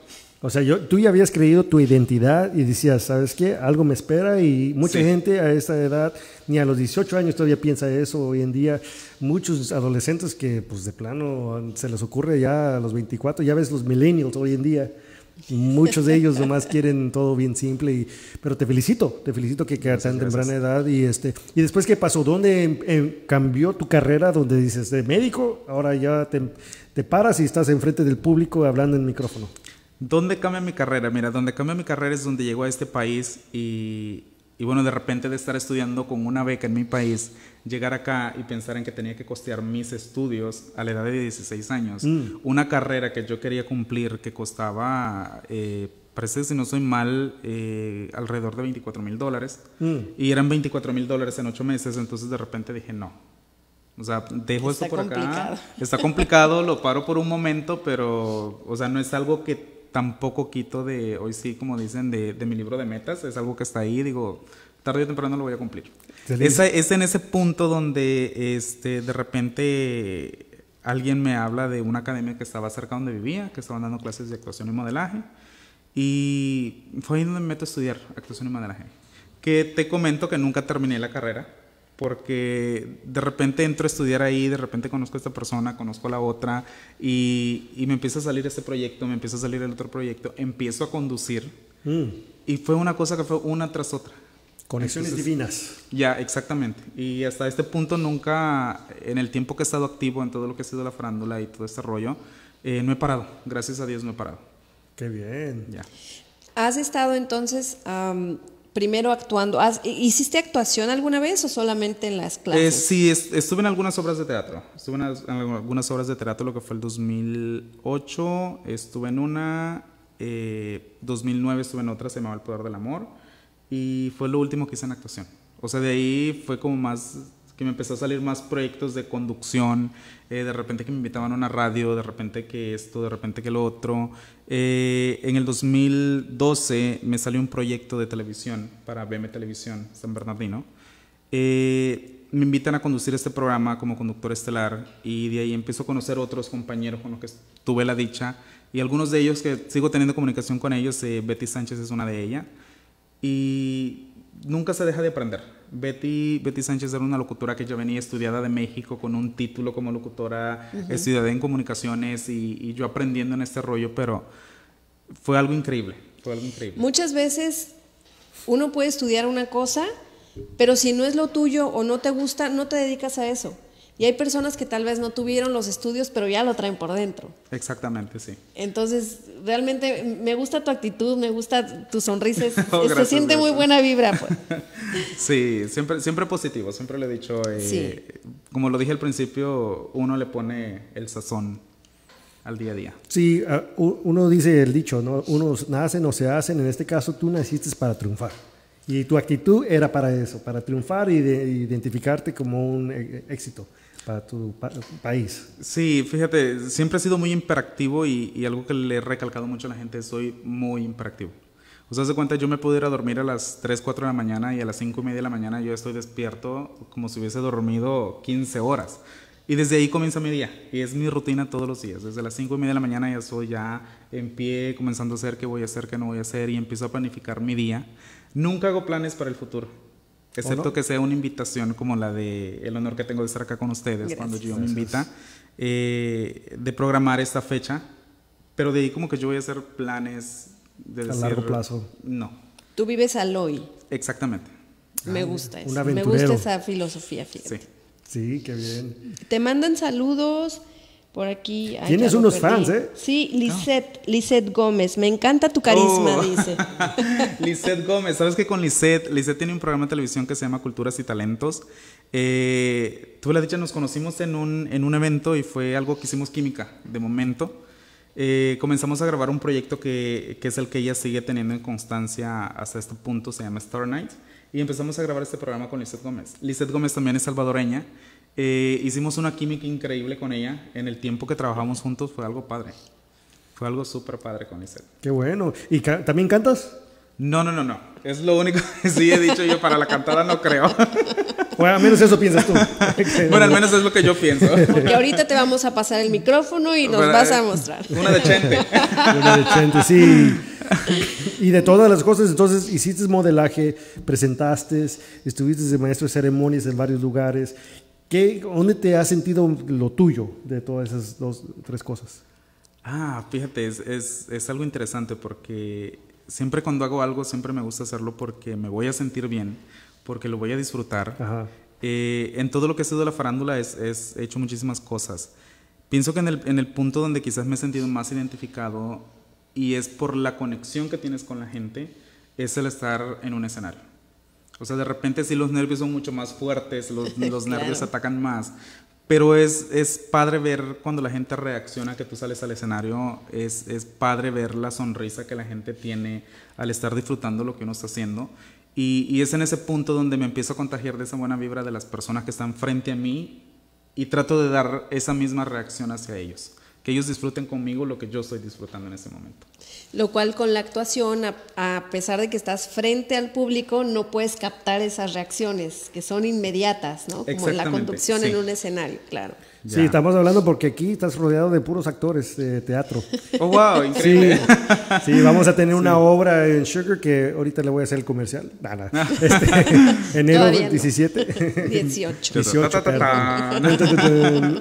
O sea, yo, tú ya habías creído tu identidad y decías, ¿sabes qué? Algo me espera y mucha Sí. gente a esta edad, ni a los 18 años todavía piensa eso. Hoy en día, muchos adolescentes que pues de plano se les ocurre ya a los 24, ya ves los millennials hoy en día. Muchos de ellos nomás quieren todo bien simple, y, pero te felicito, te felicito que, que a tan temprana edad y este y después qué pasó, ¿dónde em- em- cambió tu carrera? Donde dices de médico, ahora ya te, te paras y estás enfrente del público hablando en micrófono. ¿Dónde cambia mi carrera? Mira, donde cambia mi carrera es donde llego a este país y, y bueno, de repente de estar estudiando con una beca en mi país, llegar acá y pensar en que tenía que costear mis estudios a la edad de 16 años. Una carrera que yo quería cumplir que costaba, eh, parece que si no soy mal, eh, alrededor de 24 mil dólares. Y eran 24 mil dólares en ocho meses, entonces de repente dije, no. O sea, dejo Está esto por complicado. acá. Está complicado, lo paro por un momento, pero, o sea, no es algo que tampoco quito de, hoy sí, como dicen, de, de mi libro de metas. Es algo que está ahí, digo, tarde o temprano lo voy a cumplir. Esa- es en ese punto donde, este, de repente, alguien me habla de una academia que estaba cerca donde vivía, que estaban dando clases de actuación y modelaje. Y fue ahí donde me meto a estudiar actuación y modelaje. Que te comento que nunca terminé la carrera, porque de repente entro a estudiar ahí, de repente conozco a esta persona, conozco a la otra, y, y me empieza a salir este proyecto, me empieza a salir el otro proyecto, empiezo a conducir, Mm, y fue una cosa que fue una tras otra. Conexiones Entonces, divinas. Ya, exactamente. Y hasta este punto nunca, en el tiempo que he estado activo en todo lo que ha sido la farándula y todo este rollo, eh, no he parado. Gracias a Dios no he parado. Qué bien. Ya. ¿Has estado entonces primero actuando? ¿Has- ¿Hiciste actuación alguna vez o solamente en las Eh, clases? sí, es- estuve en algunas obras de teatro. Estuve en, en algunas obras de teatro, lo que fue el 2008. Estuve en una. Eh, 2009 estuve en otra, se llamaba El Poder del Amor. Y fue lo último que hice en actuación. O sea, de ahí fue como más que me empezó a salir más proyectos de conducción, eh, de repente que me invitaban a una radio, de repente que esto, de repente que lo otro. Eh, en el 2012 me salió un proyecto de televisión para BM Televisión San Bernardino. Eh, me invitan a conducir este programa como conductor estelar y de ahí empiezo a conocer otros compañeros con los que tuve la dicha y algunos de ellos que sigo teniendo comunicación con ellos, Betty Sánchez es una de ellas. Y nunca se deja de aprender. Betty, Betty Sánchez era una locutora que ya venía estudiada de México con un título como locutora, estudiada en comunicaciones y, y, yo aprendiendo en este rollo, pero fue algo increíble, fue algo increíble. Muchas veces uno puede estudiar una cosa, pero si no es lo tuyo o no te gusta, no te dedicas a eso. Y hay personas que tal vez no tuvieron los estudios, pero ya lo traen por dentro. Exactamente, sí. Entonces, realmente me gusta tu actitud, me gusta tu sonrisa, oh, se siente muy buena vibra. Pues. sí, siempre, siempre positivo, siempre le he dicho, eh, como lo dije al principio, uno le pone el sazón al día a día. Sí, uno dice el dicho, ¿no? Unos nacen o se hacen, en este caso tú naciste para triunfar. Y tu actitud era para eso, para triunfar y de, identificarte como un eh, éxito para tu país. Sí, fíjate, siempre he sido muy imperactivo y, algo que le he recalcado mucho a la gente soy muy imperactivo. O sea, se cuenta, yo me puedo ir a dormir a las 3, 4 de la mañana y a las 5 y media de la mañana yo estoy despierto como si hubiese dormido 15 horas. Y desde ahí comienza mi día. Y es mi rutina todos los días. Desde las 5 y media de la mañana ya estoy ya en pie, comenzando a hacer qué voy a hacer, qué no voy a hacer y empiezo a planificar mi día. Nunca hago planes para el futuro. Excepto que sea una invitación como la de el honor que tengo de estar acá con ustedes cuando yo me invita, eh, de programar esta fecha, pero de ahí como que yo voy a hacer planes de a largo plazo. No. Tú vives al hoy. Exactamente. Me ah, gusta eso. Me gusta esa filosofía, fíjate. Sí. Sí, qué bien. Te mandan saludos. Por aquí. Tienes unos fans, ¿eh? Sí, Lisette, Lisette Gómez. Me encanta tu carisma, oh. dice. Lisette Gómez. ¿Sabes que con Lisette? Lisette tiene un programa de televisión que se llama Culturas y Talentos. Eh, tuve la dicha, nos conocimos en un, en un evento y fue algo que hicimos química, de momento. Eh, comenzamos a grabar un proyecto que, que, es el que ella sigue teniendo en constancia hasta este punto, se llama Star Night. Y empezamos a grabar este programa con Lisette Gómez. Lisette Gómez también es salvadoreña. Eh, hicimos una química increíble con ella. En el tiempo que trabajamos juntos fue algo padre. Fue algo súper padre con Lisette. Qué bueno. ¿Y también cantas? No, no, no, no. Es lo único que sí he dicho yo. Para la cantada no creo. Bueno, al menos eso piensas tú. bueno, al menos es lo que yo pienso. Porque ahorita te vamos a pasar el micrófono y nos vas a mostrar. Una de Chente. Una de Chente, sí. Y de todas las cosas, entonces hiciste modelaje, presentaste, estuviste de maestro de ceremonias en varios lugares ¿Qué, ¿Dónde te has sentido lo tuyo de todas esas dos, tres cosas? Ah, fíjate, es, es, es, algo interesante porque siempre cuando hago algo, siempre me gusta hacerlo porque me voy a sentir bien, porque lo voy a disfrutar. Eh, en todo lo que ha sido la farándula es, es, he hecho muchísimas cosas. Pienso que en el, en el punto donde quizás me he sentido más identificado y es por la conexión que tienes con la gente, es el estar en un escenario. O sea, de repente sí los nervios son mucho más fuertes, los, los nervios atacan más. Pero es, es padre ver cuando la gente reacciona que tú sales al escenario, es, es padre ver la sonrisa que la gente tiene al estar disfrutando lo que uno está haciendo. Y, y, es en ese punto donde me empiezo a contagiar de esa buena vibra de las personas que están frente a mí y trato de dar esa misma reacción hacia ellos. Que ellos disfruten conmigo lo que yo estoy disfrutando en ese momento lo cual con la actuación, a, pesar de que estás frente al público, no puedes captar esas reacciones que son inmediatas, ¿no? Como la conducción en un escenario, claro. Sí, estamos hablando porque aquí estás rodeado de puros actores de teatro. Oh, wow, increíble. Sí, vamos a tener una obra en Sugar que ahorita le voy a hacer el comercial. Nada, este, enero 17. 18. 18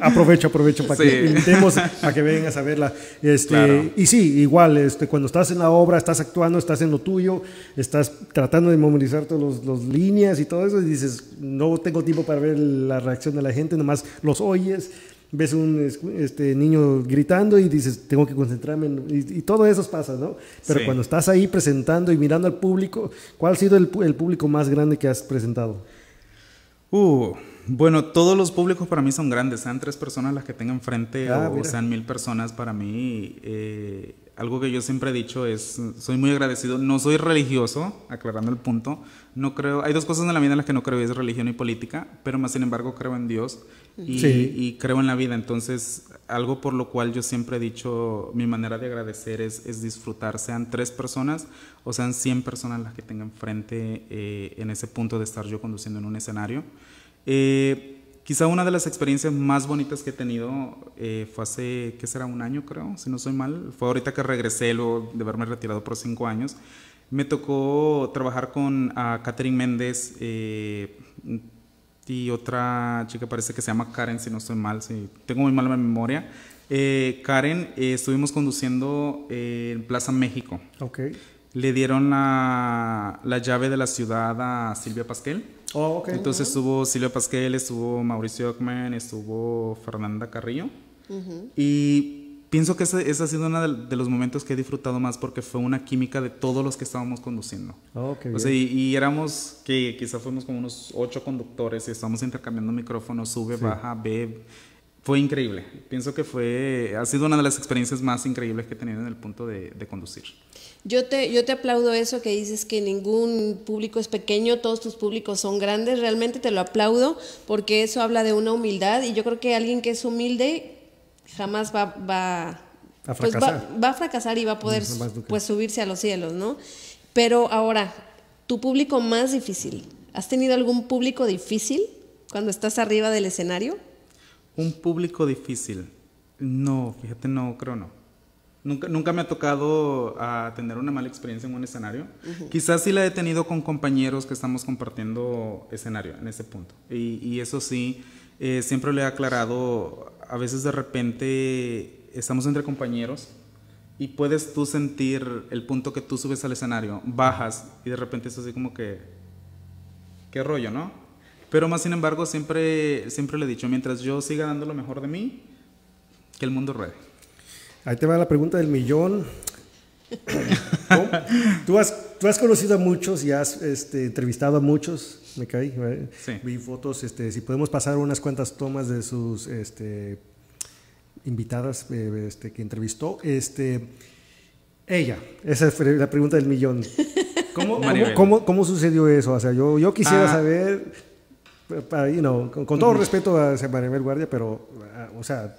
aprovecho, aprovecho para que invitemos a que vengas a verla. Este, Y sí, igual, este, cuando estás en la obra, estás actuando, estás en lo tuyo, estás tratando de memorizar todas las líneas y todo eso, y dices, no tengo tiempo para ver la reacción de la gente, nomás los oyes ves un este, niño gritando y dices, tengo que concentrarme, y, todo eso pasa, ¿no? Pero cuando estás ahí presentando y mirando al público, ¿cuál ha sido el, público más grande que has presentado? Uh, bueno, todos los públicos para mí son grandes, sean tres personas las que tengan frente ah, o, sean mil personas, para mí eh, algo que yo siempre he dicho es, soy muy agradecido, no soy religioso, aclarando el punto, no creo, hay dos cosas en la vida en las que no creo, es religión y política, pero más sin embargo creo en Dios y, Sí. y creo en la vida, entonces algo por lo cual yo siempre he dicho, mi manera de agradecer es, es disfrutar, sean tres personas o sean 100 personas las que tengan frente eh, en ese punto de estar yo conduciendo en un escenario. Eh, quizá una de las experiencias más bonitas que he tenido eh, fue hace, ¿qué será? Un año creo, si no soy mal. Fue ahorita que regresé luego de haberme retirado por cinco años. Me tocó trabajar con a Catherine Méndez eh, y otra chica parece que se llama Karen, si no estoy mal, si tengo muy mala memoria. Eh, Karen, eh, estuvimos conduciendo eh, en Plaza México. Ok. Le dieron la, la llave de la ciudad a Silvia Pasquel. Oh, ok. Entonces estuvo Silvia Pasquel, estuvo Mauricio Ockman, estuvo Fernanda Carrillo. Y pienso que ese, ese ha sido uno de, de los momentos que he disfrutado más porque fue una química de todos los que estábamos conduciendo. Oh, qué O sea, y, y éramos que quizá fuimos como unos ocho conductores y estábamos intercambiando micrófonos, sube, baja, ve. Fue increíble. Pienso que fue, ha sido una de las experiencias más increíbles que he tenido en el punto de, de conducir. Yo te, yo te aplaudo eso que dices que ningún público es pequeño, todos tus públicos son grandes, realmente te lo aplaudo porque eso habla de una humildad y yo creo que alguien que es humilde jamás va, va, A pues va, fracasar. va a fracasar y va a poder pues subirse a los cielos, ¿no? Pero ahora, tu público más difícil, ¿has tenido algún público difícil cuando estás arriba del escenario? Un público difícil. No, fíjate, no, creo no. Nunca, nunca me ha tocado ah, tener una mala experiencia en un escenario. Quizás sí la he tenido con compañeros que estamos compartiendo escenario en ese punto. Y, y eso sí, eh, siempre le he aclarado, a veces de repente estamos entre compañeros y puedes tú sentir el punto que tú subes al escenario, bajas y de repente es así como que, qué rollo, ¿no? Pero más sin embargo, siempre, siempre le he dicho, mientras yo siga dando lo mejor de mí, que el mundo ruede. Ahí te va la pregunta del millón. Tú has, tú has conocido a muchos y has este, entrevistado a muchos, me caí. Vi fotos, este, si podemos pasar unas cuantas tomas de sus este, invitadas eh, este, que entrevistó. Este, ella, esa fue la pregunta del millón. ¿Cómo, cómo, Maribel. cómo- cómo sucedió eso? O sea, yo, yo quisiera Ah. saber, para, you know, con, con todo respeto a Maribel Guardia, pero, ah, o sea,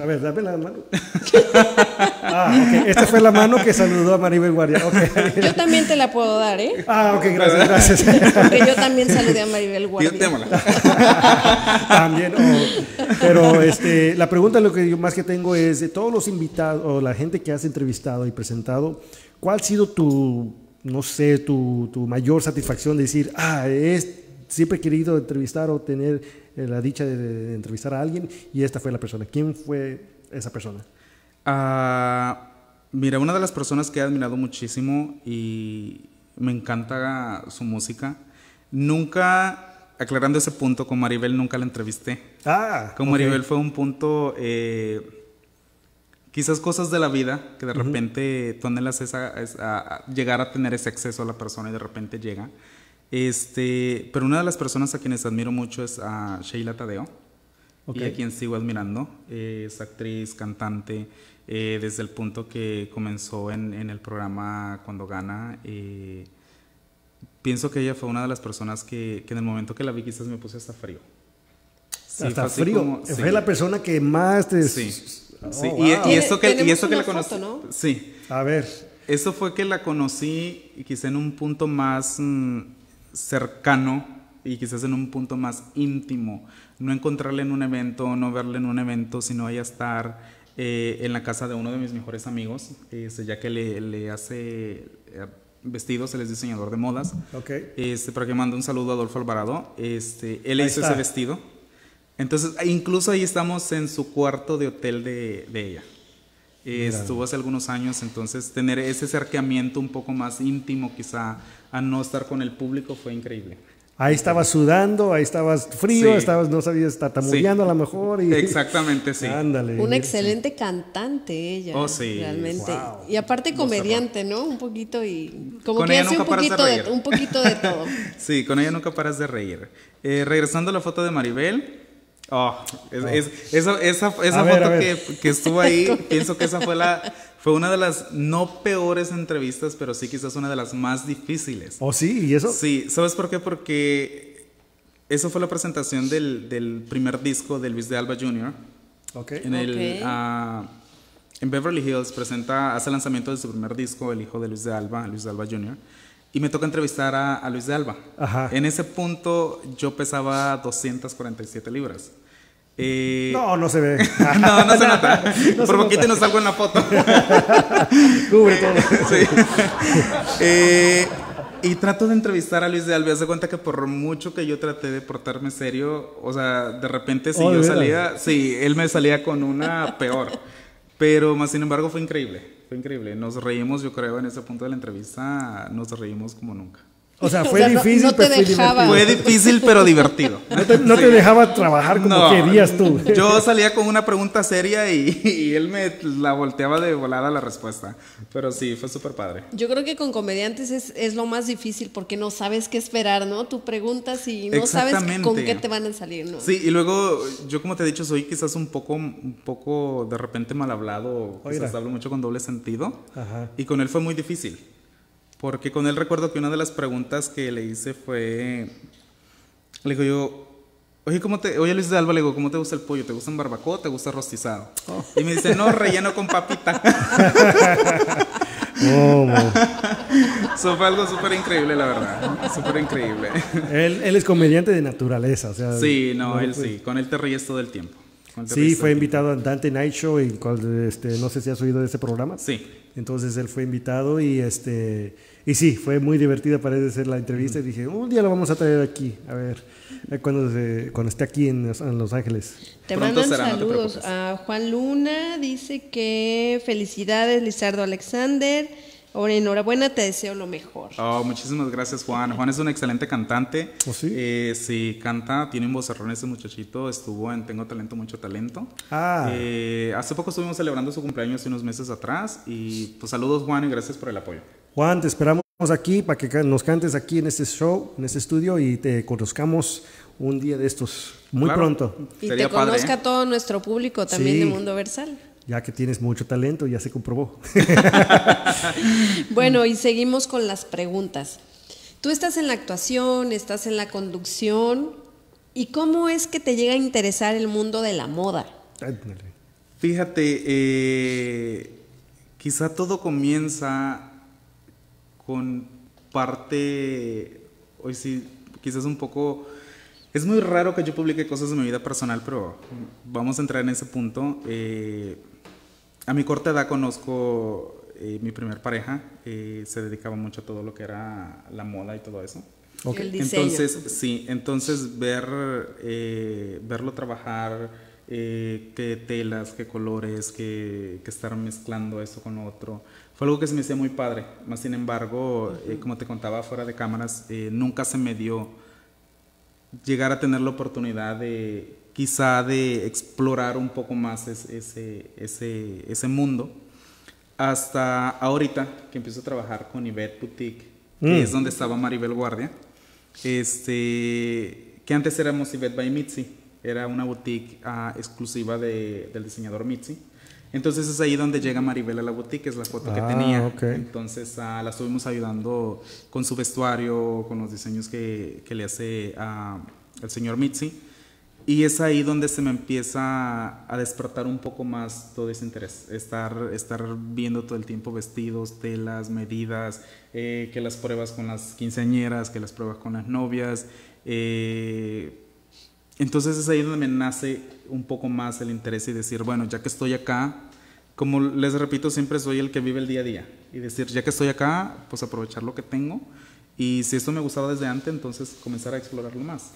a ver, dame la mano. Ah, ok. Esta fue la mano que saludó a Maribel Guardia. ok. Yo también te la puedo dar, ¿eh? Ah, ok, gracias, gracias. Porque yo también saludé a Maribel Guardia. También, oh, pero este, la pregunta lo que yo más que tengo es de todos los invitados o la gente que has entrevistado y presentado, ¿cuál ha sido tu, no sé, tu, tu mayor satisfacción de decir, ah, es, siempre he querido entrevistar o tener eh, la dicha de, de entrevistar a alguien y esta fue la persona? ¿Quién fue esa persona? Ah, mira, una de las personas que he admirado muchísimo y me encanta su música, nunca, aclarando ese punto, con Maribel nunca la entrevisté. Ah, Con. Maribel fue un punto, eh, quizás cosas de la vida, que de repente tú anhelas esa, esa- a llegar a tener ese acceso a la persona y de repente llega. Este, pero una de las personas a quienes admiro mucho es a Sheila Tadeo, y a quien sigo admirando. Eh, es actriz, cantante, eh, desde el punto que comenzó en, en el programa Cuando Gana. eh, pienso que ella fue una de las personas que, que en el momento que la vi quizás me puse hasta frío. Sí, Hasta frío. como- Fue sí. la persona que más te... Sí, Oh, sí. wow. Y, y esto que, y esto que la conocí. foto, ¿no? Sí. A ver, Eso fue que la conocí quizá en un punto más mm, cercano y quizás en un punto más íntimo. No encontrarla en un evento, no verla en un evento, sino ella estar eh, en la casa de uno de mis mejores amigos, este, ya que le, le hace eh, vestidos, él es diseñador de modas. ok. Este, para que mande un saludo a Adolfo Alvarado. Este, él Ahí hizo está. ese vestido. Entonces, incluso ahí estamos en su cuarto de hotel de, de ella. Eh, estuvo hace algunos años, entonces tener ese acercamiento un poco más íntimo, quizá a no estar con el público, fue increíble. Ahí estabas sudando, ahí estabas frío, Sí. estabas, no sabías, tartamudeando Sí. a lo mejor. Y... Exactamente, sí. Ándale. Una excelente cantante ella. Oh, sí. Realmente. Wow. Y aparte comediante, ¿no? Un poquito y como Con que ella hace un nunca paras de poquito de, reír. un poquito de todo. Sí, con ella nunca paras de reír. Eh, regresando a la foto de Maribel, Oh, es- es- esa, esa, ver, foto. Que, que estuvo ahí, pienso que esa fue la fue una de las no peores entrevistas, pero sí quizás una de las más difíciles. ¿Oh, sí? ¿Y eso? Sí, ¿sabes por qué? Porque eso fue la presentación del, del primer disco de Luis de Alba Jr. Ok. En, el, Ok. ah, en Beverly Hills presenta, hace el lanzamiento de su primer disco, el hijo de Luis de Alba, Luis de Alba Jr. Y me toca entrevistar a, a Luis de Alba. Ajá. En ese punto yo pesaba 247 libras. Eh, No, no se ve. no, no se nota. No se Por poquito no salgo en la foto. Cubre todo. Sí. Eh, y trato de entrevistar a Luis de Alba. De cuenta que por mucho que yo traté de portarme serio, o sea, de repente si Oh, ¿de yo salía, sí, él me salía con una peor. Pero más sin embargo fue increíble. Fue increíble. Nos reímos, yo creo, en ese punto de la entrevista, nos reímos como nunca. O sea, O fue sea, no- difícil, no te pero fue dejaba. Fue divertido. difícil, pero divertido. No te, no te Sí. dejaba trabajar como No, querías tú. Yo salía con una pregunta seria y, y él me la volteaba de volada la respuesta. Pero sí, fue súper padre. Yo creo que con comediantes es, es lo más difícil porque no sabes qué esperar, ¿no? Tú preguntas y no sabes con qué te van a salir, ¿no? Sí, y luego yo como te he dicho, soy quizás un poco, un poco de repente mal hablado, quizás Oiga. hablo mucho con doble sentido. Ajá. Y con él fue muy difícil. Porque con él recuerdo que una de las preguntas que le hice fue, le digo yo, oye, ¿cómo te, oye Luis de Alba, le digo, ¿cómo te gusta el pollo? ¿Te gusta en barbacoa o te gusta rostizado? Oh. Y me dice, no, relleno con papita. Oh. Eso fue algo súper increíble, la verdad. Súper increíble. él, él es comediante de naturaleza. O sea, Sí, no, él pues, sí. Con él te ríes todo el tiempo. Sí, fue invitado a Dante Night Show, y este, no sé si has oído de ese programa. Sí. Entonces él fue invitado y este y sí, fue muy divertida parece ser la entrevista y dije, un día lo vamos a traer aquí, a ver, eh, cuando, se- cuando esté aquí en, Los- en Los Ángeles. Te Pronto mandan será, no te saludos. a Juan Luna dice que felicidades, Lizardo Alexander. Ahora, enhorabuena, te deseo lo mejor. Oh, muchísimas gracias, Juan. Juan es un excelente cantante. ¿Oh, sí? Eh, sí, canta, tiene un vocerrón ese muchachito. Estuvo en Tengo Talento, Mucho Talento. Ah. Eh, hace poco estuvimos celebrando su cumpleaños hace unos meses atrás. Y pues saludos, Juan, y gracias por el apoyo. Juan, te esperamos aquí para que nos cantes aquí en este show, en este estudio y te conozcamos un día de estos, muy Claro. pronto, Y Sería te padre, conozca ¿eh? todo nuestro público también Sí. de Mundo Versal. Ya que tienes mucho talento, ya se comprobó. Bueno, y seguimos con las preguntas. Tú estás en la actuación, estás en la conducción. ¿Y cómo es que te llega a interesar el mundo de la moda? Fíjate, eh, quizá todo comienza con parte, hoy sí, quizás un poco, es muy raro que yo publique cosas de mi vida personal, pero vamos a entrar en ese punto. Eh, a mi corta edad conozco eh, mi primer pareja, eh, se dedicaba mucho a todo lo que era la moda y todo eso. Ok. El. Entonces, sí, entonces ver, eh, verlo trabajar, eh, qué telas, qué colores, qué, qué estar mezclando esto con otro, fue algo que se me hacía muy padre. Más sin embargo, eh, como te contaba fuera de cámaras, eh, nunca se me dio llegar a tener la oportunidad de quizá de explorar un poco más es- ese, ese, ese mundo. Hasta ahorita que empiezo a trabajar con Yvette Boutique, que Mm. es donde estaba Maribel Guardia, este, que antes éramos Yvette by Mitzi, era una boutique ah, exclusiva de- del diseñador Mitzi. Entonces es ahí donde llega Maribel a la boutique, es la foto Ah, que tenía. ok. Entonces ah, la estuvimos ayudando con su vestuario, con los diseños que, que le hace ah, el señor Mitzi. Y es ahí donde se me empieza a despertar un poco más todo ese interés. Estar, estar viendo todo el tiempo vestidos, telas, medidas, eh, que las pruebas con las quinceañeras, que las pruebas con las novias. eh, entonces es ahí donde me nace un poco más el interés y decir, bueno, ya que estoy acá, como les repito, siempre soy el que vive el día a día. Y decir, ya que estoy acá, pues aprovechar lo que tengo. Y si esto me gustaba desde antes, entonces comenzar a explorarlo más.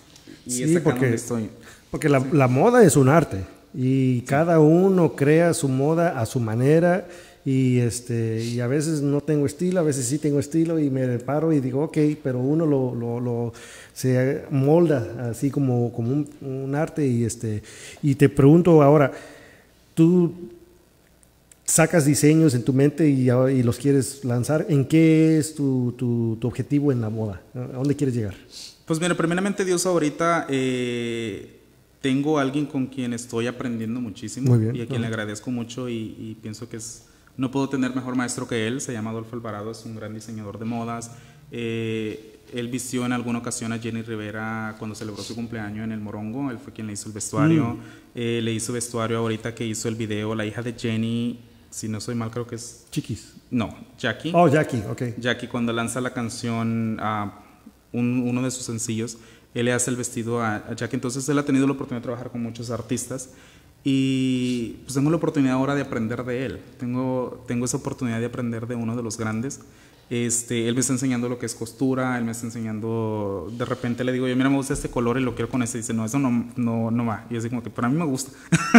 Y Sí, es acá porque- donde estoy. Porque la, la moda es un arte y cada uno crea su moda a su manera y este y a veces no tengo estilo, a veces sí tengo estilo y me paro y digo, ok, pero uno lo, lo, lo- se molda así como, como un, un arte y este y te pregunto ahora, tú sacas diseños en tu mente y, a- y los quieres lanzar, ¿en qué es tu, tu, tu objetivo en la moda? ¿A dónde quieres llegar? Pues mira, primeramente Dios ahorita eh, tengo alguien con quien estoy aprendiendo muchísimo bien. y a quien le agradezco mucho y, y pienso que es, no puedo tener mejor maestro que él, se llama Adolfo Alvarado, es un gran diseñador de modas. Eh, él vistió en alguna ocasión a Jenny Rivera cuando celebró su cumpleaños en el Morongo, él fue quien le hizo el vestuario, Mm. Eh, le hizo vestuario ahorita que hizo el video, la hija de Jenny, si no soy mal creo que es, Chiquis. no, Jackie. Oh, Jackie, ok. Jackie cuando lanza la canción, a uno de sus sencillos, él le hace el vestido a, a Jackie. Entonces él ha tenido la oportunidad de trabajar con muchos artistas y pues tengo la oportunidad ahora de aprender de él. Tengo, tengo esa oportunidad de aprender de uno de los grandes. Este, él me está enseñando lo que es costura, él me está enseñando, de repente le digo, yo mira, me gusta este color y lo quiero con ese. Y dice, no, eso no, no, no va. Y yo así como que, para mí me gusta,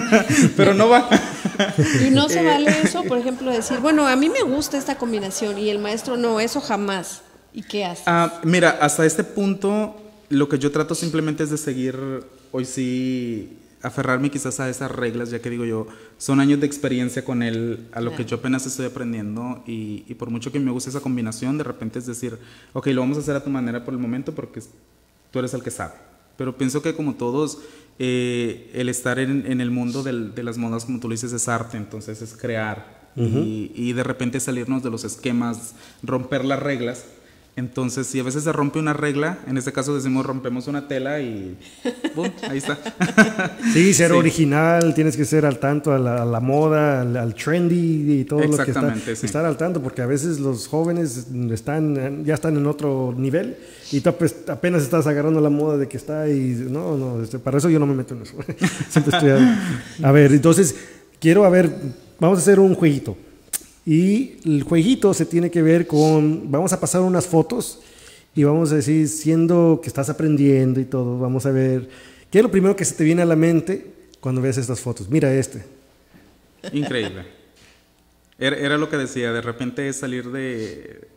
pero no va. Y no se Eh, vale eso, por ejemplo, decir, bueno, a mí me gusta esta combinación y el maestro no, eso jamás. ¿Y qué hace? Ah, mira, hasta este punto lo que yo trato simplemente es de seguir, hoy sí, aferrarme quizás a esas reglas, ya que digo yo, son años de experiencia con él, a lo que yo apenas estoy aprendiendo y, y por mucho que me guste esa combinación, de repente es decir, ok, lo vamos a hacer a tu manera por el momento porque tú eres el que sabe. Pero pienso que como todos, eh, el estar en, en el mundo del- de las modas, como tú lo dices, es arte, entonces es crear y, y de repente salirnos de los esquemas, romper las reglas. Entonces, si a veces se rompe una regla, en este caso decimos rompemos una tela y ¡pum! ahí está. Sí, ser Sí. original, tienes que ser al tanto a la, a la moda, al, al trendy y todo lo que está. Exactamente, sí. Estar al tanto, porque a veces los jóvenes están, ya están en otro nivel y tú apenas estás agarrando la moda de que está y no, no, este, para eso yo no me meto en eso. Siempre estoy a, a ver, entonces quiero, a ver, vamos a hacer un jueguito. Y el jueguito se tiene que ver con, vamos a pasar unas fotos y vamos a decir, siendo que estás aprendiendo y todo, vamos a ver, ¿qué es lo primero que se te viene a la mente cuando ves estas fotos? Mira este. Increíble. Era, era lo que decía, de repente salir de,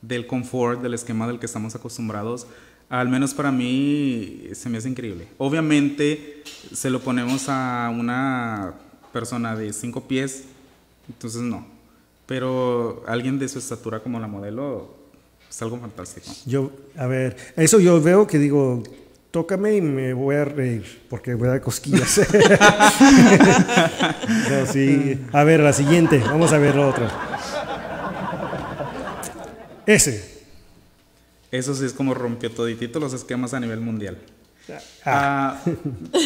del confort, del esquema del que estamos acostumbrados. Al menos para mí se me hace increíble. Obviamente se lo ponemos a una persona de cinco pies, entonces no. Pero alguien de su estatura como la modelo es algo fantástico. Yo, a ver, eso yo veo que digo, tócame y me voy a reír, porque voy a dar cosquillas. No, sí. A ver, la siguiente, vamos a ver la otra. Ese. Eso sí es como rompió toditito los esquemas a nivel mundial. Ah. Ah,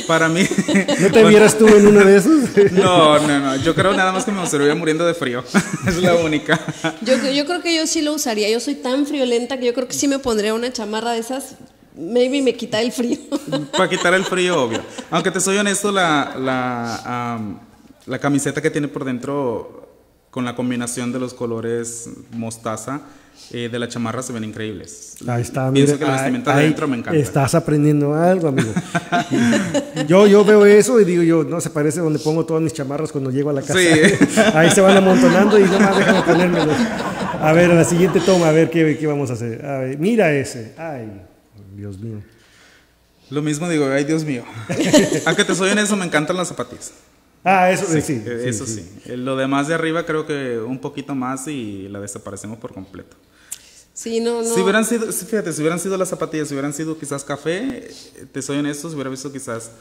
para mí... ¿No te vieras tú en uno de esos? No, no, no. Yo creo nada más que me estaría muriendo de frío. es la única. Yo, yo creo que yo sí lo usaría. Yo soy tan friolenta que yo creo que sí me pondría una chamarra de esas. Maybe me quita el frío. Para quitar el frío, obvio. Aunque te soy honesto, la, la, la camiseta que tiene por dentro, con la combinación de los colores mostaza eh, de la chamarra, se ven increíbles. Ahí está, Pienso que la vestimenta ahí- de adentro me encanta. Estás aprendiendo algo, amigo. yo, yo veo eso y digo yo, no se parece donde pongo todas mis chamarras cuando llego a la casa. Sí. Ahí se van amontonando y no más déjame ponérmelos. A ver, a la siguiente toma, a ver qué, qué vamos a hacer. A ver, mira ese. Ay, Dios mío. Lo mismo digo, ay Dios mío. Aunque te soy honesto, me encantan las zapatillas. Ah, eso sí. sí, Eh, sí, eso sí. sí. Eh, Lo demás de arriba creo que un poquito más y la desaparecemos por completo. Sí, no, no. Si hubieran sido, fíjate, si hubieran sido las zapatillas, si hubieran sido quizás café, te soy honesto, se hubiera visto quizás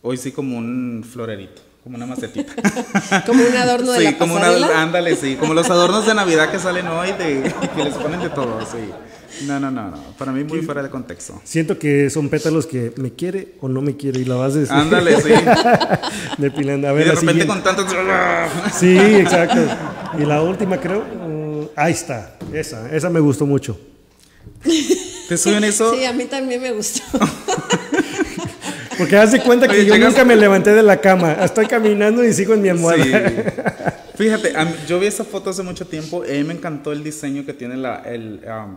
hoy sí como un florerito, como una macetita. Como un adorno de sí, la como una, ándale, sí, como los adornos de Navidad que salen hoy, de, que les ponen de todo, sí. No, no, no, no, para mí muy fuera de contexto. Siento que son pétalos que me quiere o no me quiere y la vas a decir. Ándale, sí. Depilando. A Y ver, de la repente siguiente. con tantos... Sí, exacto. Y la última creo, ahí está, esa, esa me gustó mucho. Te soy honesto, Sí, a mí también me gustó. Porque haz de cuenta que Oye, yo llegas- nunca me levanté de la cama, estoy caminando y sigo en mi almohada. Sí. Fíjate, mí- yo vi esa foto hace mucho tiempo y a mí me encantó el diseño que tiene la, el, um,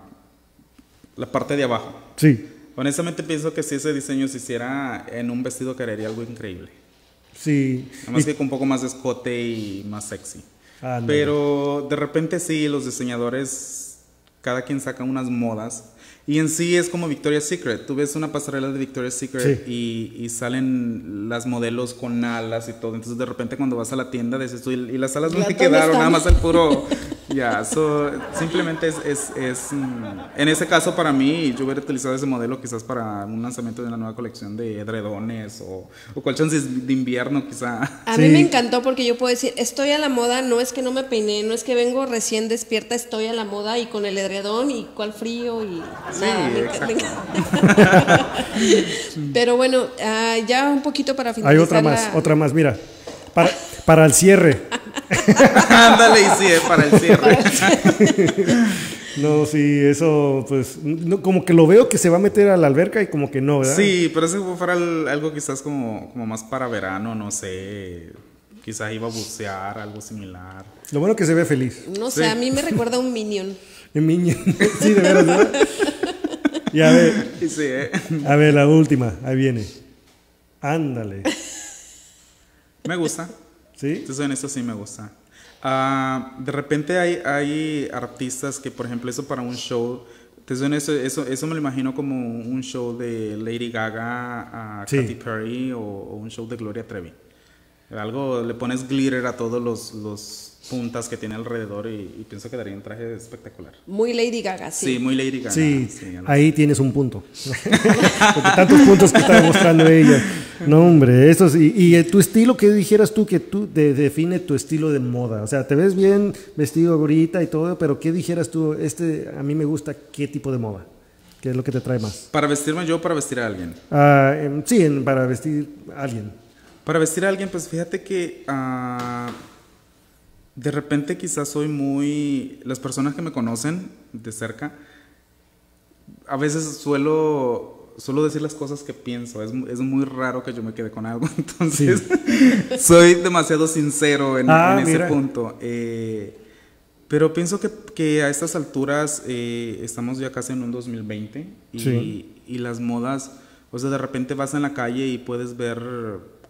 la parte de abajo. Sí, Honestamente pienso que si ese diseño se hiciera en un vestido quedaría algo increíble. sí. Nada más Y- que con un poco más de escote y más sexy. Pero de repente sí, los diseñadores, cada quien saca unas modas. Y en sí es como Victoria's Secret. Tú ves una pasarela de Victoria's Secret y, y salen las modelos con alas y todo. Entonces de repente cuando vas a la tienda dices tú, y, y las alas no ¿Ya te quedaron, están? nada más el puro... Ya, so, simplemente es, es, es, mm, en ese caso para mí, yo hubiera utilizado ese modelo quizás para un lanzamiento de una nueva colección de edredones o, o colchones de invierno quizá. A Sí. mí me encantó porque yo puedo decir, estoy a la moda, no es que no me peiné, no es que vengo recién despierta, estoy a la moda y con el edredón y cuál frío y encanta. Pero bueno, ah, ya un poquito para finalizar. Hay otra más, la- otra más, mira. Para, para el cierre. Ándale, y sí, eh, para el cierre. No, sí, eso, pues, no, como que lo veo que se va a meter a la alberca y como que no, ¿verdad? Sí, pero eso fuera el- algo quizás como, como más para verano, no sé. Quizás iba a bucear, algo similar. Lo bueno que se ve feliz. No sé, Sí. a mí me recuerda a un minion. En Miña. sí, de ¿verdad? Y a ver, Y sí, eh. a ver, la última, ahí viene. Ándale. Me gusta. ¿Sí? Si soy honesto, sí me gusta. Ah, de repente hay, hay artistas que, por ejemplo, eso para un show, te soy honesto, eso, eso me lo imagino como un show de Lady Gaga, a Sí. Katy Perry o, o un show de Gloria Trevi. Algo, le pones glitter a todos los, los puntas que tiene alrededor y, y pienso que daría un traje espectacular. Muy Lady Gaga, Sí, sí. muy Lady Gaga. Sí, ahí tienes un punto. Porque tantos puntos que está demostrando ella. No, hombre, eso sí. Y eh, tu estilo, ¿qué dijeras tú que tú de- define tu estilo de moda? O sea, te ves bien vestido ahorita y todo, pero ¿qué dijeras tú? Este, a mí me gusta qué tipo de moda. ¿Qué es lo que te trae más? Para vestirme yo, o para vestir a alguien. Ah, em, sí, en- para vestir a alguien. Para vestir a alguien, pues fíjate que ah, de repente quizás soy muy... Las personas que me conocen de cerca, a veces suelo, suelo decir las cosas que pienso. Es, es muy raro que yo me quede con algo. Entonces, soy demasiado sincero en, Ah, en ese mira. punto. Eh, pero pienso que, que a estas alturas eh, estamos ya casi en un 2020 y, Sí. y las modas, o sea, de repente vas en la calle y puedes ver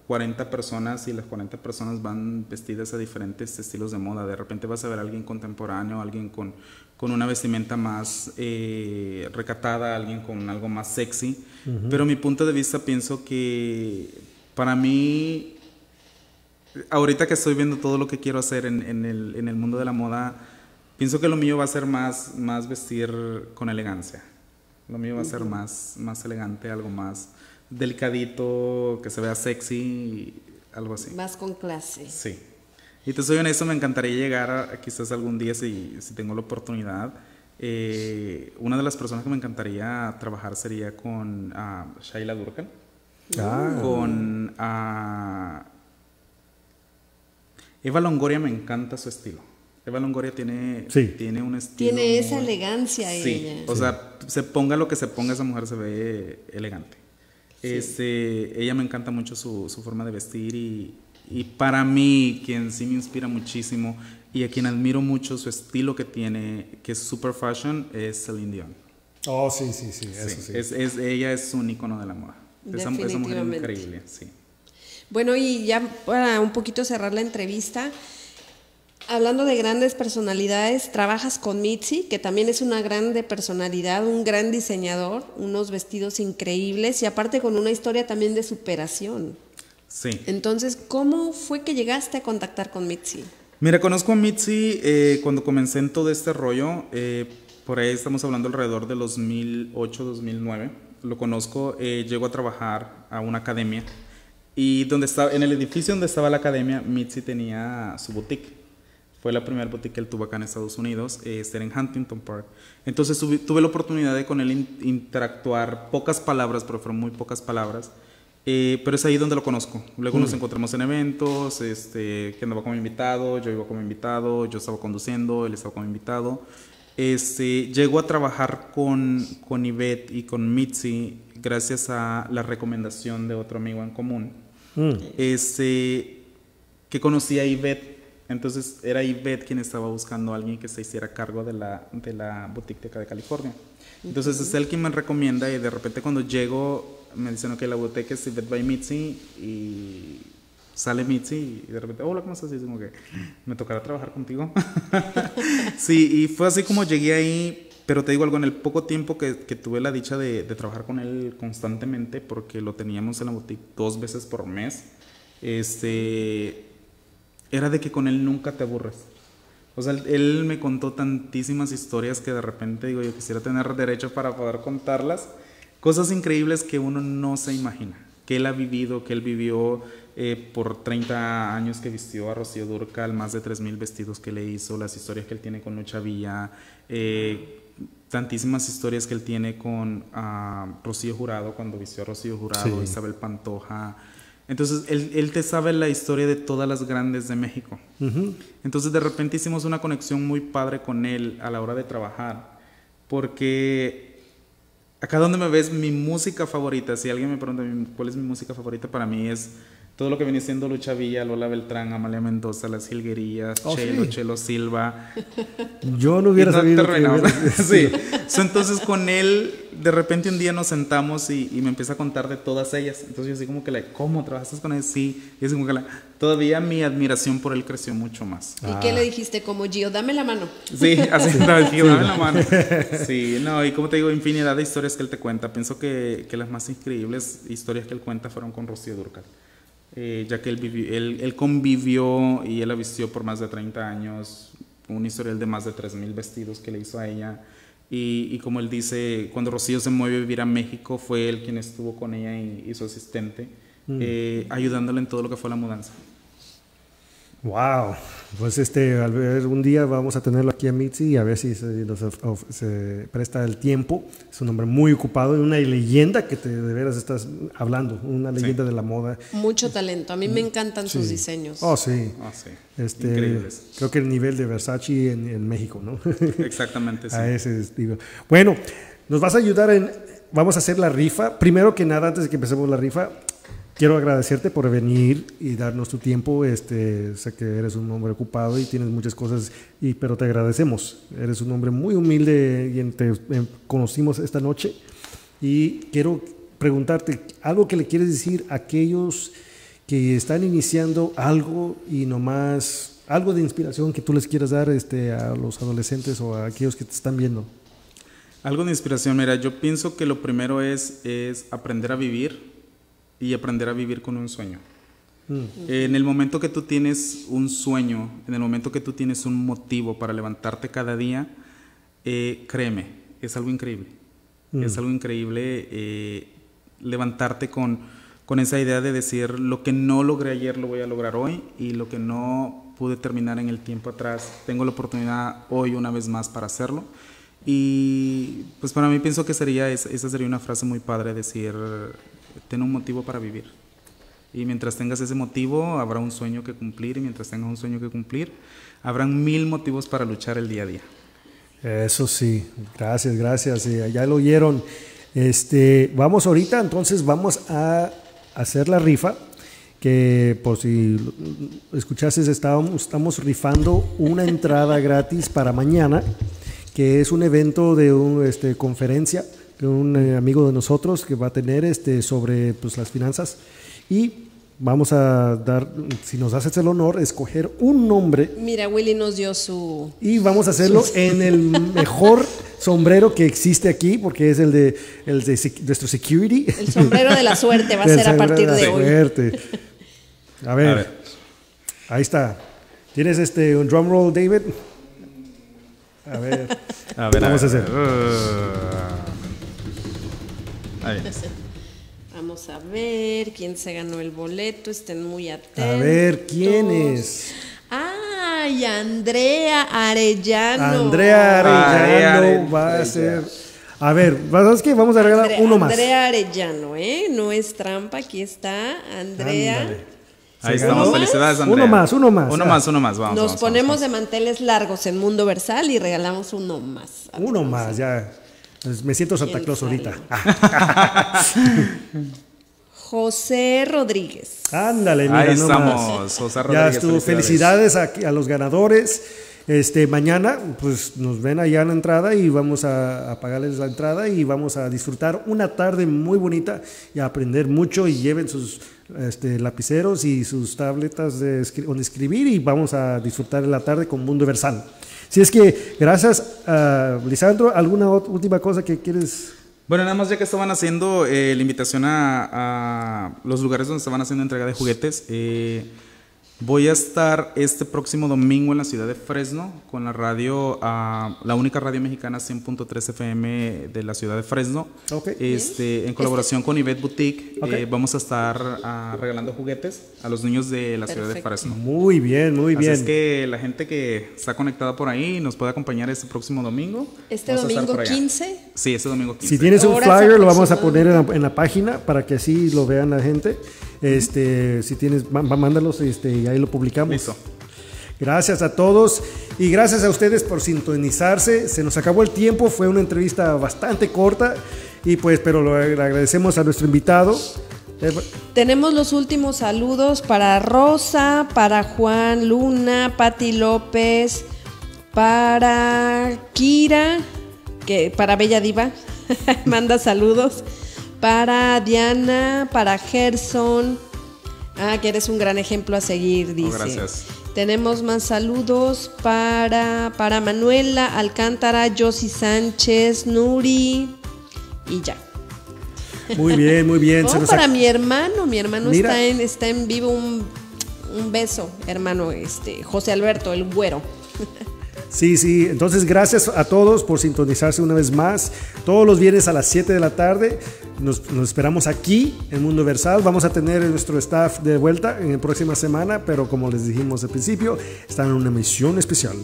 40 personas y las 40 personas van vestidas a diferentes estilos de moda. De repente vas a ver a alguien contemporáneo, alguien con, con una vestimenta más eh, recatada, alguien con algo más sexy. Pero mi punto de vista pienso que para mí ahorita que estoy viendo todo lo que quiero hacer en, en el, en el mundo de la moda, pienso que lo mío va a ser más, más vestir con elegancia. Lo mío va a ser más, más elegante, algo más delicadito, que se vea sexy, algo así. Más con clase. Sí. Y te soy honesto, me encantaría llegar a, quizás algún día, si, si tengo la oportunidad. eh, una de las personas que me encantaría trabajar sería con ah, Shaila Durkal Ah, con ah, Eva Longoria me encanta su estilo. Eva Longoria tiene, Sí. tiene un estilo. Tiene esa muy- elegancia Sí, ella. o sea, se ponga lo que se ponga, esa mujer se ve elegante. Este, ella me encanta mucho su, su forma de vestir y, y para mí, quien sí me inspira muchísimo y a quien admiro mucho su estilo que tiene, que es super fashion, es Celine Dion. Oh, sí, sí, sí, eso Sí, sí. Es, es- ella es un icono de la moda. Esa, esa mujer es Definitivamente. increíble, sí. Bueno, y ya para un poquito cerrar la entrevista, hablando de grandes personalidades, trabajas con Mitzi, que también es una grande personalidad, un gran diseñador, unos vestidos increíbles y aparte con una historia también de superación. Sí. Entonces, ¿cómo fue que llegaste a contactar con Mitzi? Mira, conozco a Mitzi eh, cuando comencé en todo este rollo. eh, por ahí estamos hablando alrededor de 2008, 2009. Lo conozco, eh, llego a trabajar a una academia. Y donde estaba, en el edificio donde estaba la academia, Mitzi tenía su boutique. Fue la primera boutique que él tuvo acá en Estados Unidos, eh, era en Huntington Park. Entonces tuve, tuve la oportunidad de con él in- interactuar, pocas palabras, pero fueron muy pocas palabras. Eh, pero es ahí donde lo conozco. Luego nos encontramos en eventos, este, que andaba como invitado, yo iba como invitado, yo estaba conduciendo, él estaba como invitado. Este, llego a trabajar con, con Ivette y con Mitzi gracias a la recomendación de otro amigo en común, Mm. este, que conocía a Ivette. Entonces era Ivette quien estaba buscando a alguien que se hiciera cargo de la, de la boutique de acá de California. Entonces es él quien me recomienda y de repente cuando llego me dicen que la boutique es Ivette by Mitzi y sale Mitzi y de repente, hola, ¿cómo estás? Y como que me tocará trabajar contigo. sí, y fue así como llegué ahí, pero te digo algo, en el poco tiempo que, que tuve la dicha de, de trabajar con él constantemente, porque lo teníamos en la boutique dos veces por mes, este, era de que con él nunca te aburres. O sea, él, me contó tantísimas historias que de repente digo, yo quisiera tener derecho para poder contarlas. Cosas increíbles que uno no se imagina, que él ha vivido, que él vivió eh, por 30 años que vistió a Rocío Durcal, más de 3.000 vestidos que le hizo, las historias que él tiene con Lucha Villa, eh, tantísimas historias que él tiene con ah, Rocío Jurado, cuando vistió a Rocío Jurado, Sí. Isabel Pantoja. Entonces, él, él te sabe la historia de todas las grandes de México. Entonces de repente hicimos una conexión muy padre con él a la hora de trabajar, porque acá donde me ves mi música favorita, si alguien me pregunta cuál es mi música favorita, para mí es todo lo que viene siendo Lucha Villa, Lola Beltrán, Amalia Mendoza, Las Jilguerías, Oh, Chelo, sí. Chelo Silva. Yo no hubiera no sabido. que hubiera- sí. So, entonces con él, de repente un día nos sentamos y, y me empieza a contar de todas ellas. Entonces yo así como que, la, ¿cómo trabajaste con él? Sí. Y así como que la- todavía mi admiración por él creció mucho más. ¿Y qué le dijiste como Gio? Dame la mano. Sí, así dame la mano. Sí, no, y como te digo, infinidad de historias que él te cuenta. Pienso que, que las más increíbles historias que él cuenta fueron con Rocío Durcal. Eh, ya que él, vivi- él, él convivió y él la vistió por más de 30 años, un historial de más de 3.000 vestidos que le hizo a ella. Y, y como él dice, cuando Rocío se mueve a vivir a México, fue él quien estuvo con ella y, y su asistente, eh, ayudándole en todo lo que fue la mudanza. Wow, pues este, al ver un día vamos a tenerlo aquí a Mitzi y a ver si se, nos of- of- se presta el tiempo. Es un hombre muy ocupado y una leyenda que te de veras estás hablando, una leyenda de la moda. Mucho talento. A mí me encantan sus diseños. Oh, sí. Ah, sí. Este, Increíbles. creo que el nivel de Versace en, en México, ¿no? Exactamente, sí. a ese estilo. Bueno, nos vas a ayudar en, vamos a hacer la rifa. Primero que nada, antes de que empecemos la rifa, quiero agradecerte por venir y darnos tu tiempo. Este, sé que eres un hombre ocupado y tienes muchas cosas, y, pero te agradecemos. Eres un hombre muy humilde y te conocimos esta noche. Y quiero preguntarte algo que le quieres decir a aquellos que están iniciando algo y nomás algo de inspiración que tú les quieras dar este, a los adolescentes o a aquellos que te están viendo. Algo de inspiración, mira, yo pienso que lo primero es, es aprender a vivir y aprender a vivir con un sueño. En el momento que tú tienes un sueño, en el momento que tú tienes un motivo para levantarte cada día, eh, créeme, es algo increíble. Es algo increíble eh, levantarte con, con esa idea de decir, lo que no logré ayer lo voy a lograr hoy y lo que no pude terminar en el tiempo atrás, tengo la oportunidad hoy una vez más para hacerlo. Y pues para mí pienso que sería, esa sería una frase muy padre, decir, ten un motivo para vivir. Y mientras tengas ese motivo, habrá un sueño que cumplir. Y mientras tengas un sueño que cumplir, habrán mil motivos para luchar el día a día. Eso sí, gracias, gracias. ya lo oyeron. Este, vamos ahorita, entonces vamos a hacer la rifa. Que por si escuchases, estábamos, estamos rifando una entrada gratis para mañana, que es un evento de una este, conferencia un eh, amigo de nosotros que va a tener este, sobre pues, las finanzas. Y vamos a dar, si nos haces el honor, escoger un nombre Mira, Willy nos dio su... y vamos a hacerlo en el mejor sombrero que existe aquí, porque es el de, el de sec- nuestro security. El sombrero de la suerte va a ser a partir la de hoy. suerte. A ver, A ver. ahí está. ¿Tienes este un drum roll, David? A ver. A ver, Vamos a hacer. Ahí. Vamos a ver quién se ganó el boleto. Estén muy atentos. A ver, ¿quién es? ¡Ay, Andrea Arellano! Andrea Arellano Arellano. va a ser. A ver, ¿sabes qué? Vamos a regalar uno más. Andrea Arellano, ¿eh? No es trampa, aquí está Andrea. Ándale. Ahí ¿Se estamos. Felicidades, Andrea. Uno más, uno más. Uno Ah. más, uno más. Vamos. Nos vamos, ponemos vamos, de manteles largos en Mundo Versal y regalamos uno más. Uno más, ya. Pues Me siento Santa ¿Quién Claus ahorita. Ah, José Rodríguez. Ándale, mira Ahí estamos, José Ya Rodríguez, estuvo. Felicidades a, a los ganadores. Este, mañana, pues nos ven allá en la entrada y vamos a, a pagarles la entrada y vamos a disfrutar una tarde muy bonita y a aprender mucho y lleven sus este, lapiceros y sus tabletas de escri- donde escribir y vamos a disfrutar la tarde con Mundo Versal. Si es que, gracias, a Lisandro, ¿alguna última cosa que quieres? Bueno, nada más ya que estaban haciendo eh, la invitación a, a los lugares donde estaban haciendo entrega de juguetes, eh, Voy a estar este próximo domingo en la ciudad de Fresno con la radio, ah, la única radio mexicana 100.3 FM de la ciudad de Fresno. Ok. Este, en colaboración con Ivet Boutique, eh, vamos a estar ah, regalando juguetes a los niños de la ciudad de. Fresno. Muy bien, muy Así bien. es que la gente que está conectada por ahí nos puede acompañar este próximo domingo. Este Vamos domingo por allá. 15. Sí, este domingo 15. Si tienes un flyer, lo vamos a poner aproximadas. en la, en la página para que así lo vean la gente. Este, si tienes, má- má- mándalos este, y ahí lo publicamos. Listo. Gracias a todos y gracias a ustedes por sintonizarse. Se nos acabó el tiempo, fue una entrevista bastante corta y pues, pero lo ag- agradecemos a nuestro invitado. Tenemos los últimos saludos para Rosa, para Juan Luna, Pati López, para Kira, que para Bella Diva, manda saludos, para Diana, para Gerson, ah, que eres un gran ejemplo a seguir, dice. gracias. Tenemos más saludos para, para Manuela Alcántara, Josie Sánchez, Nuri y ya. Muy bien, muy bien. Oh, para mi hermano, mi hermano Mira. está en, está en vivo. Un, un beso, hermano, este, José Alberto, el güero. Sí, sí. Entonces, gracias a todos por sintonizarse una vez más. Todos los viernes a las 7 de la tarde. Nos, nos esperamos aquí en Mundo Versal. Vamos a tener nuestro staff de vuelta en la próxima semana, pero como les dijimos al principio, están en una misión especial.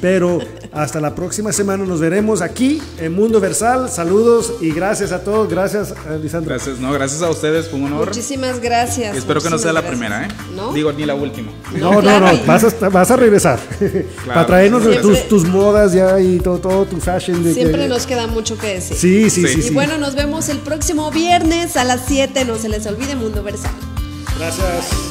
Pero hasta la próxima semana nos veremos aquí en Mundo Versal. Saludos y gracias a todos. Gracias, Lisandro. Gracias, no, gracias a ustedes, fue un honor. Muchísimas gracias. Y espero que no sea la muchísimas primera, ¿eh? gracias. ¿No? Digo, ni la última. No, no, claro, no, y- vas a, vas a regresar para traernos Siempre- tus, tus modas ya y todo, todo tu fashion. de- Siempre de- nos queda mucho que decir. Sí, sí, Sí. sí. Y sí. bueno, nos vemos el viernes a las 7. No se les olvide Mundo Versal. Gracias.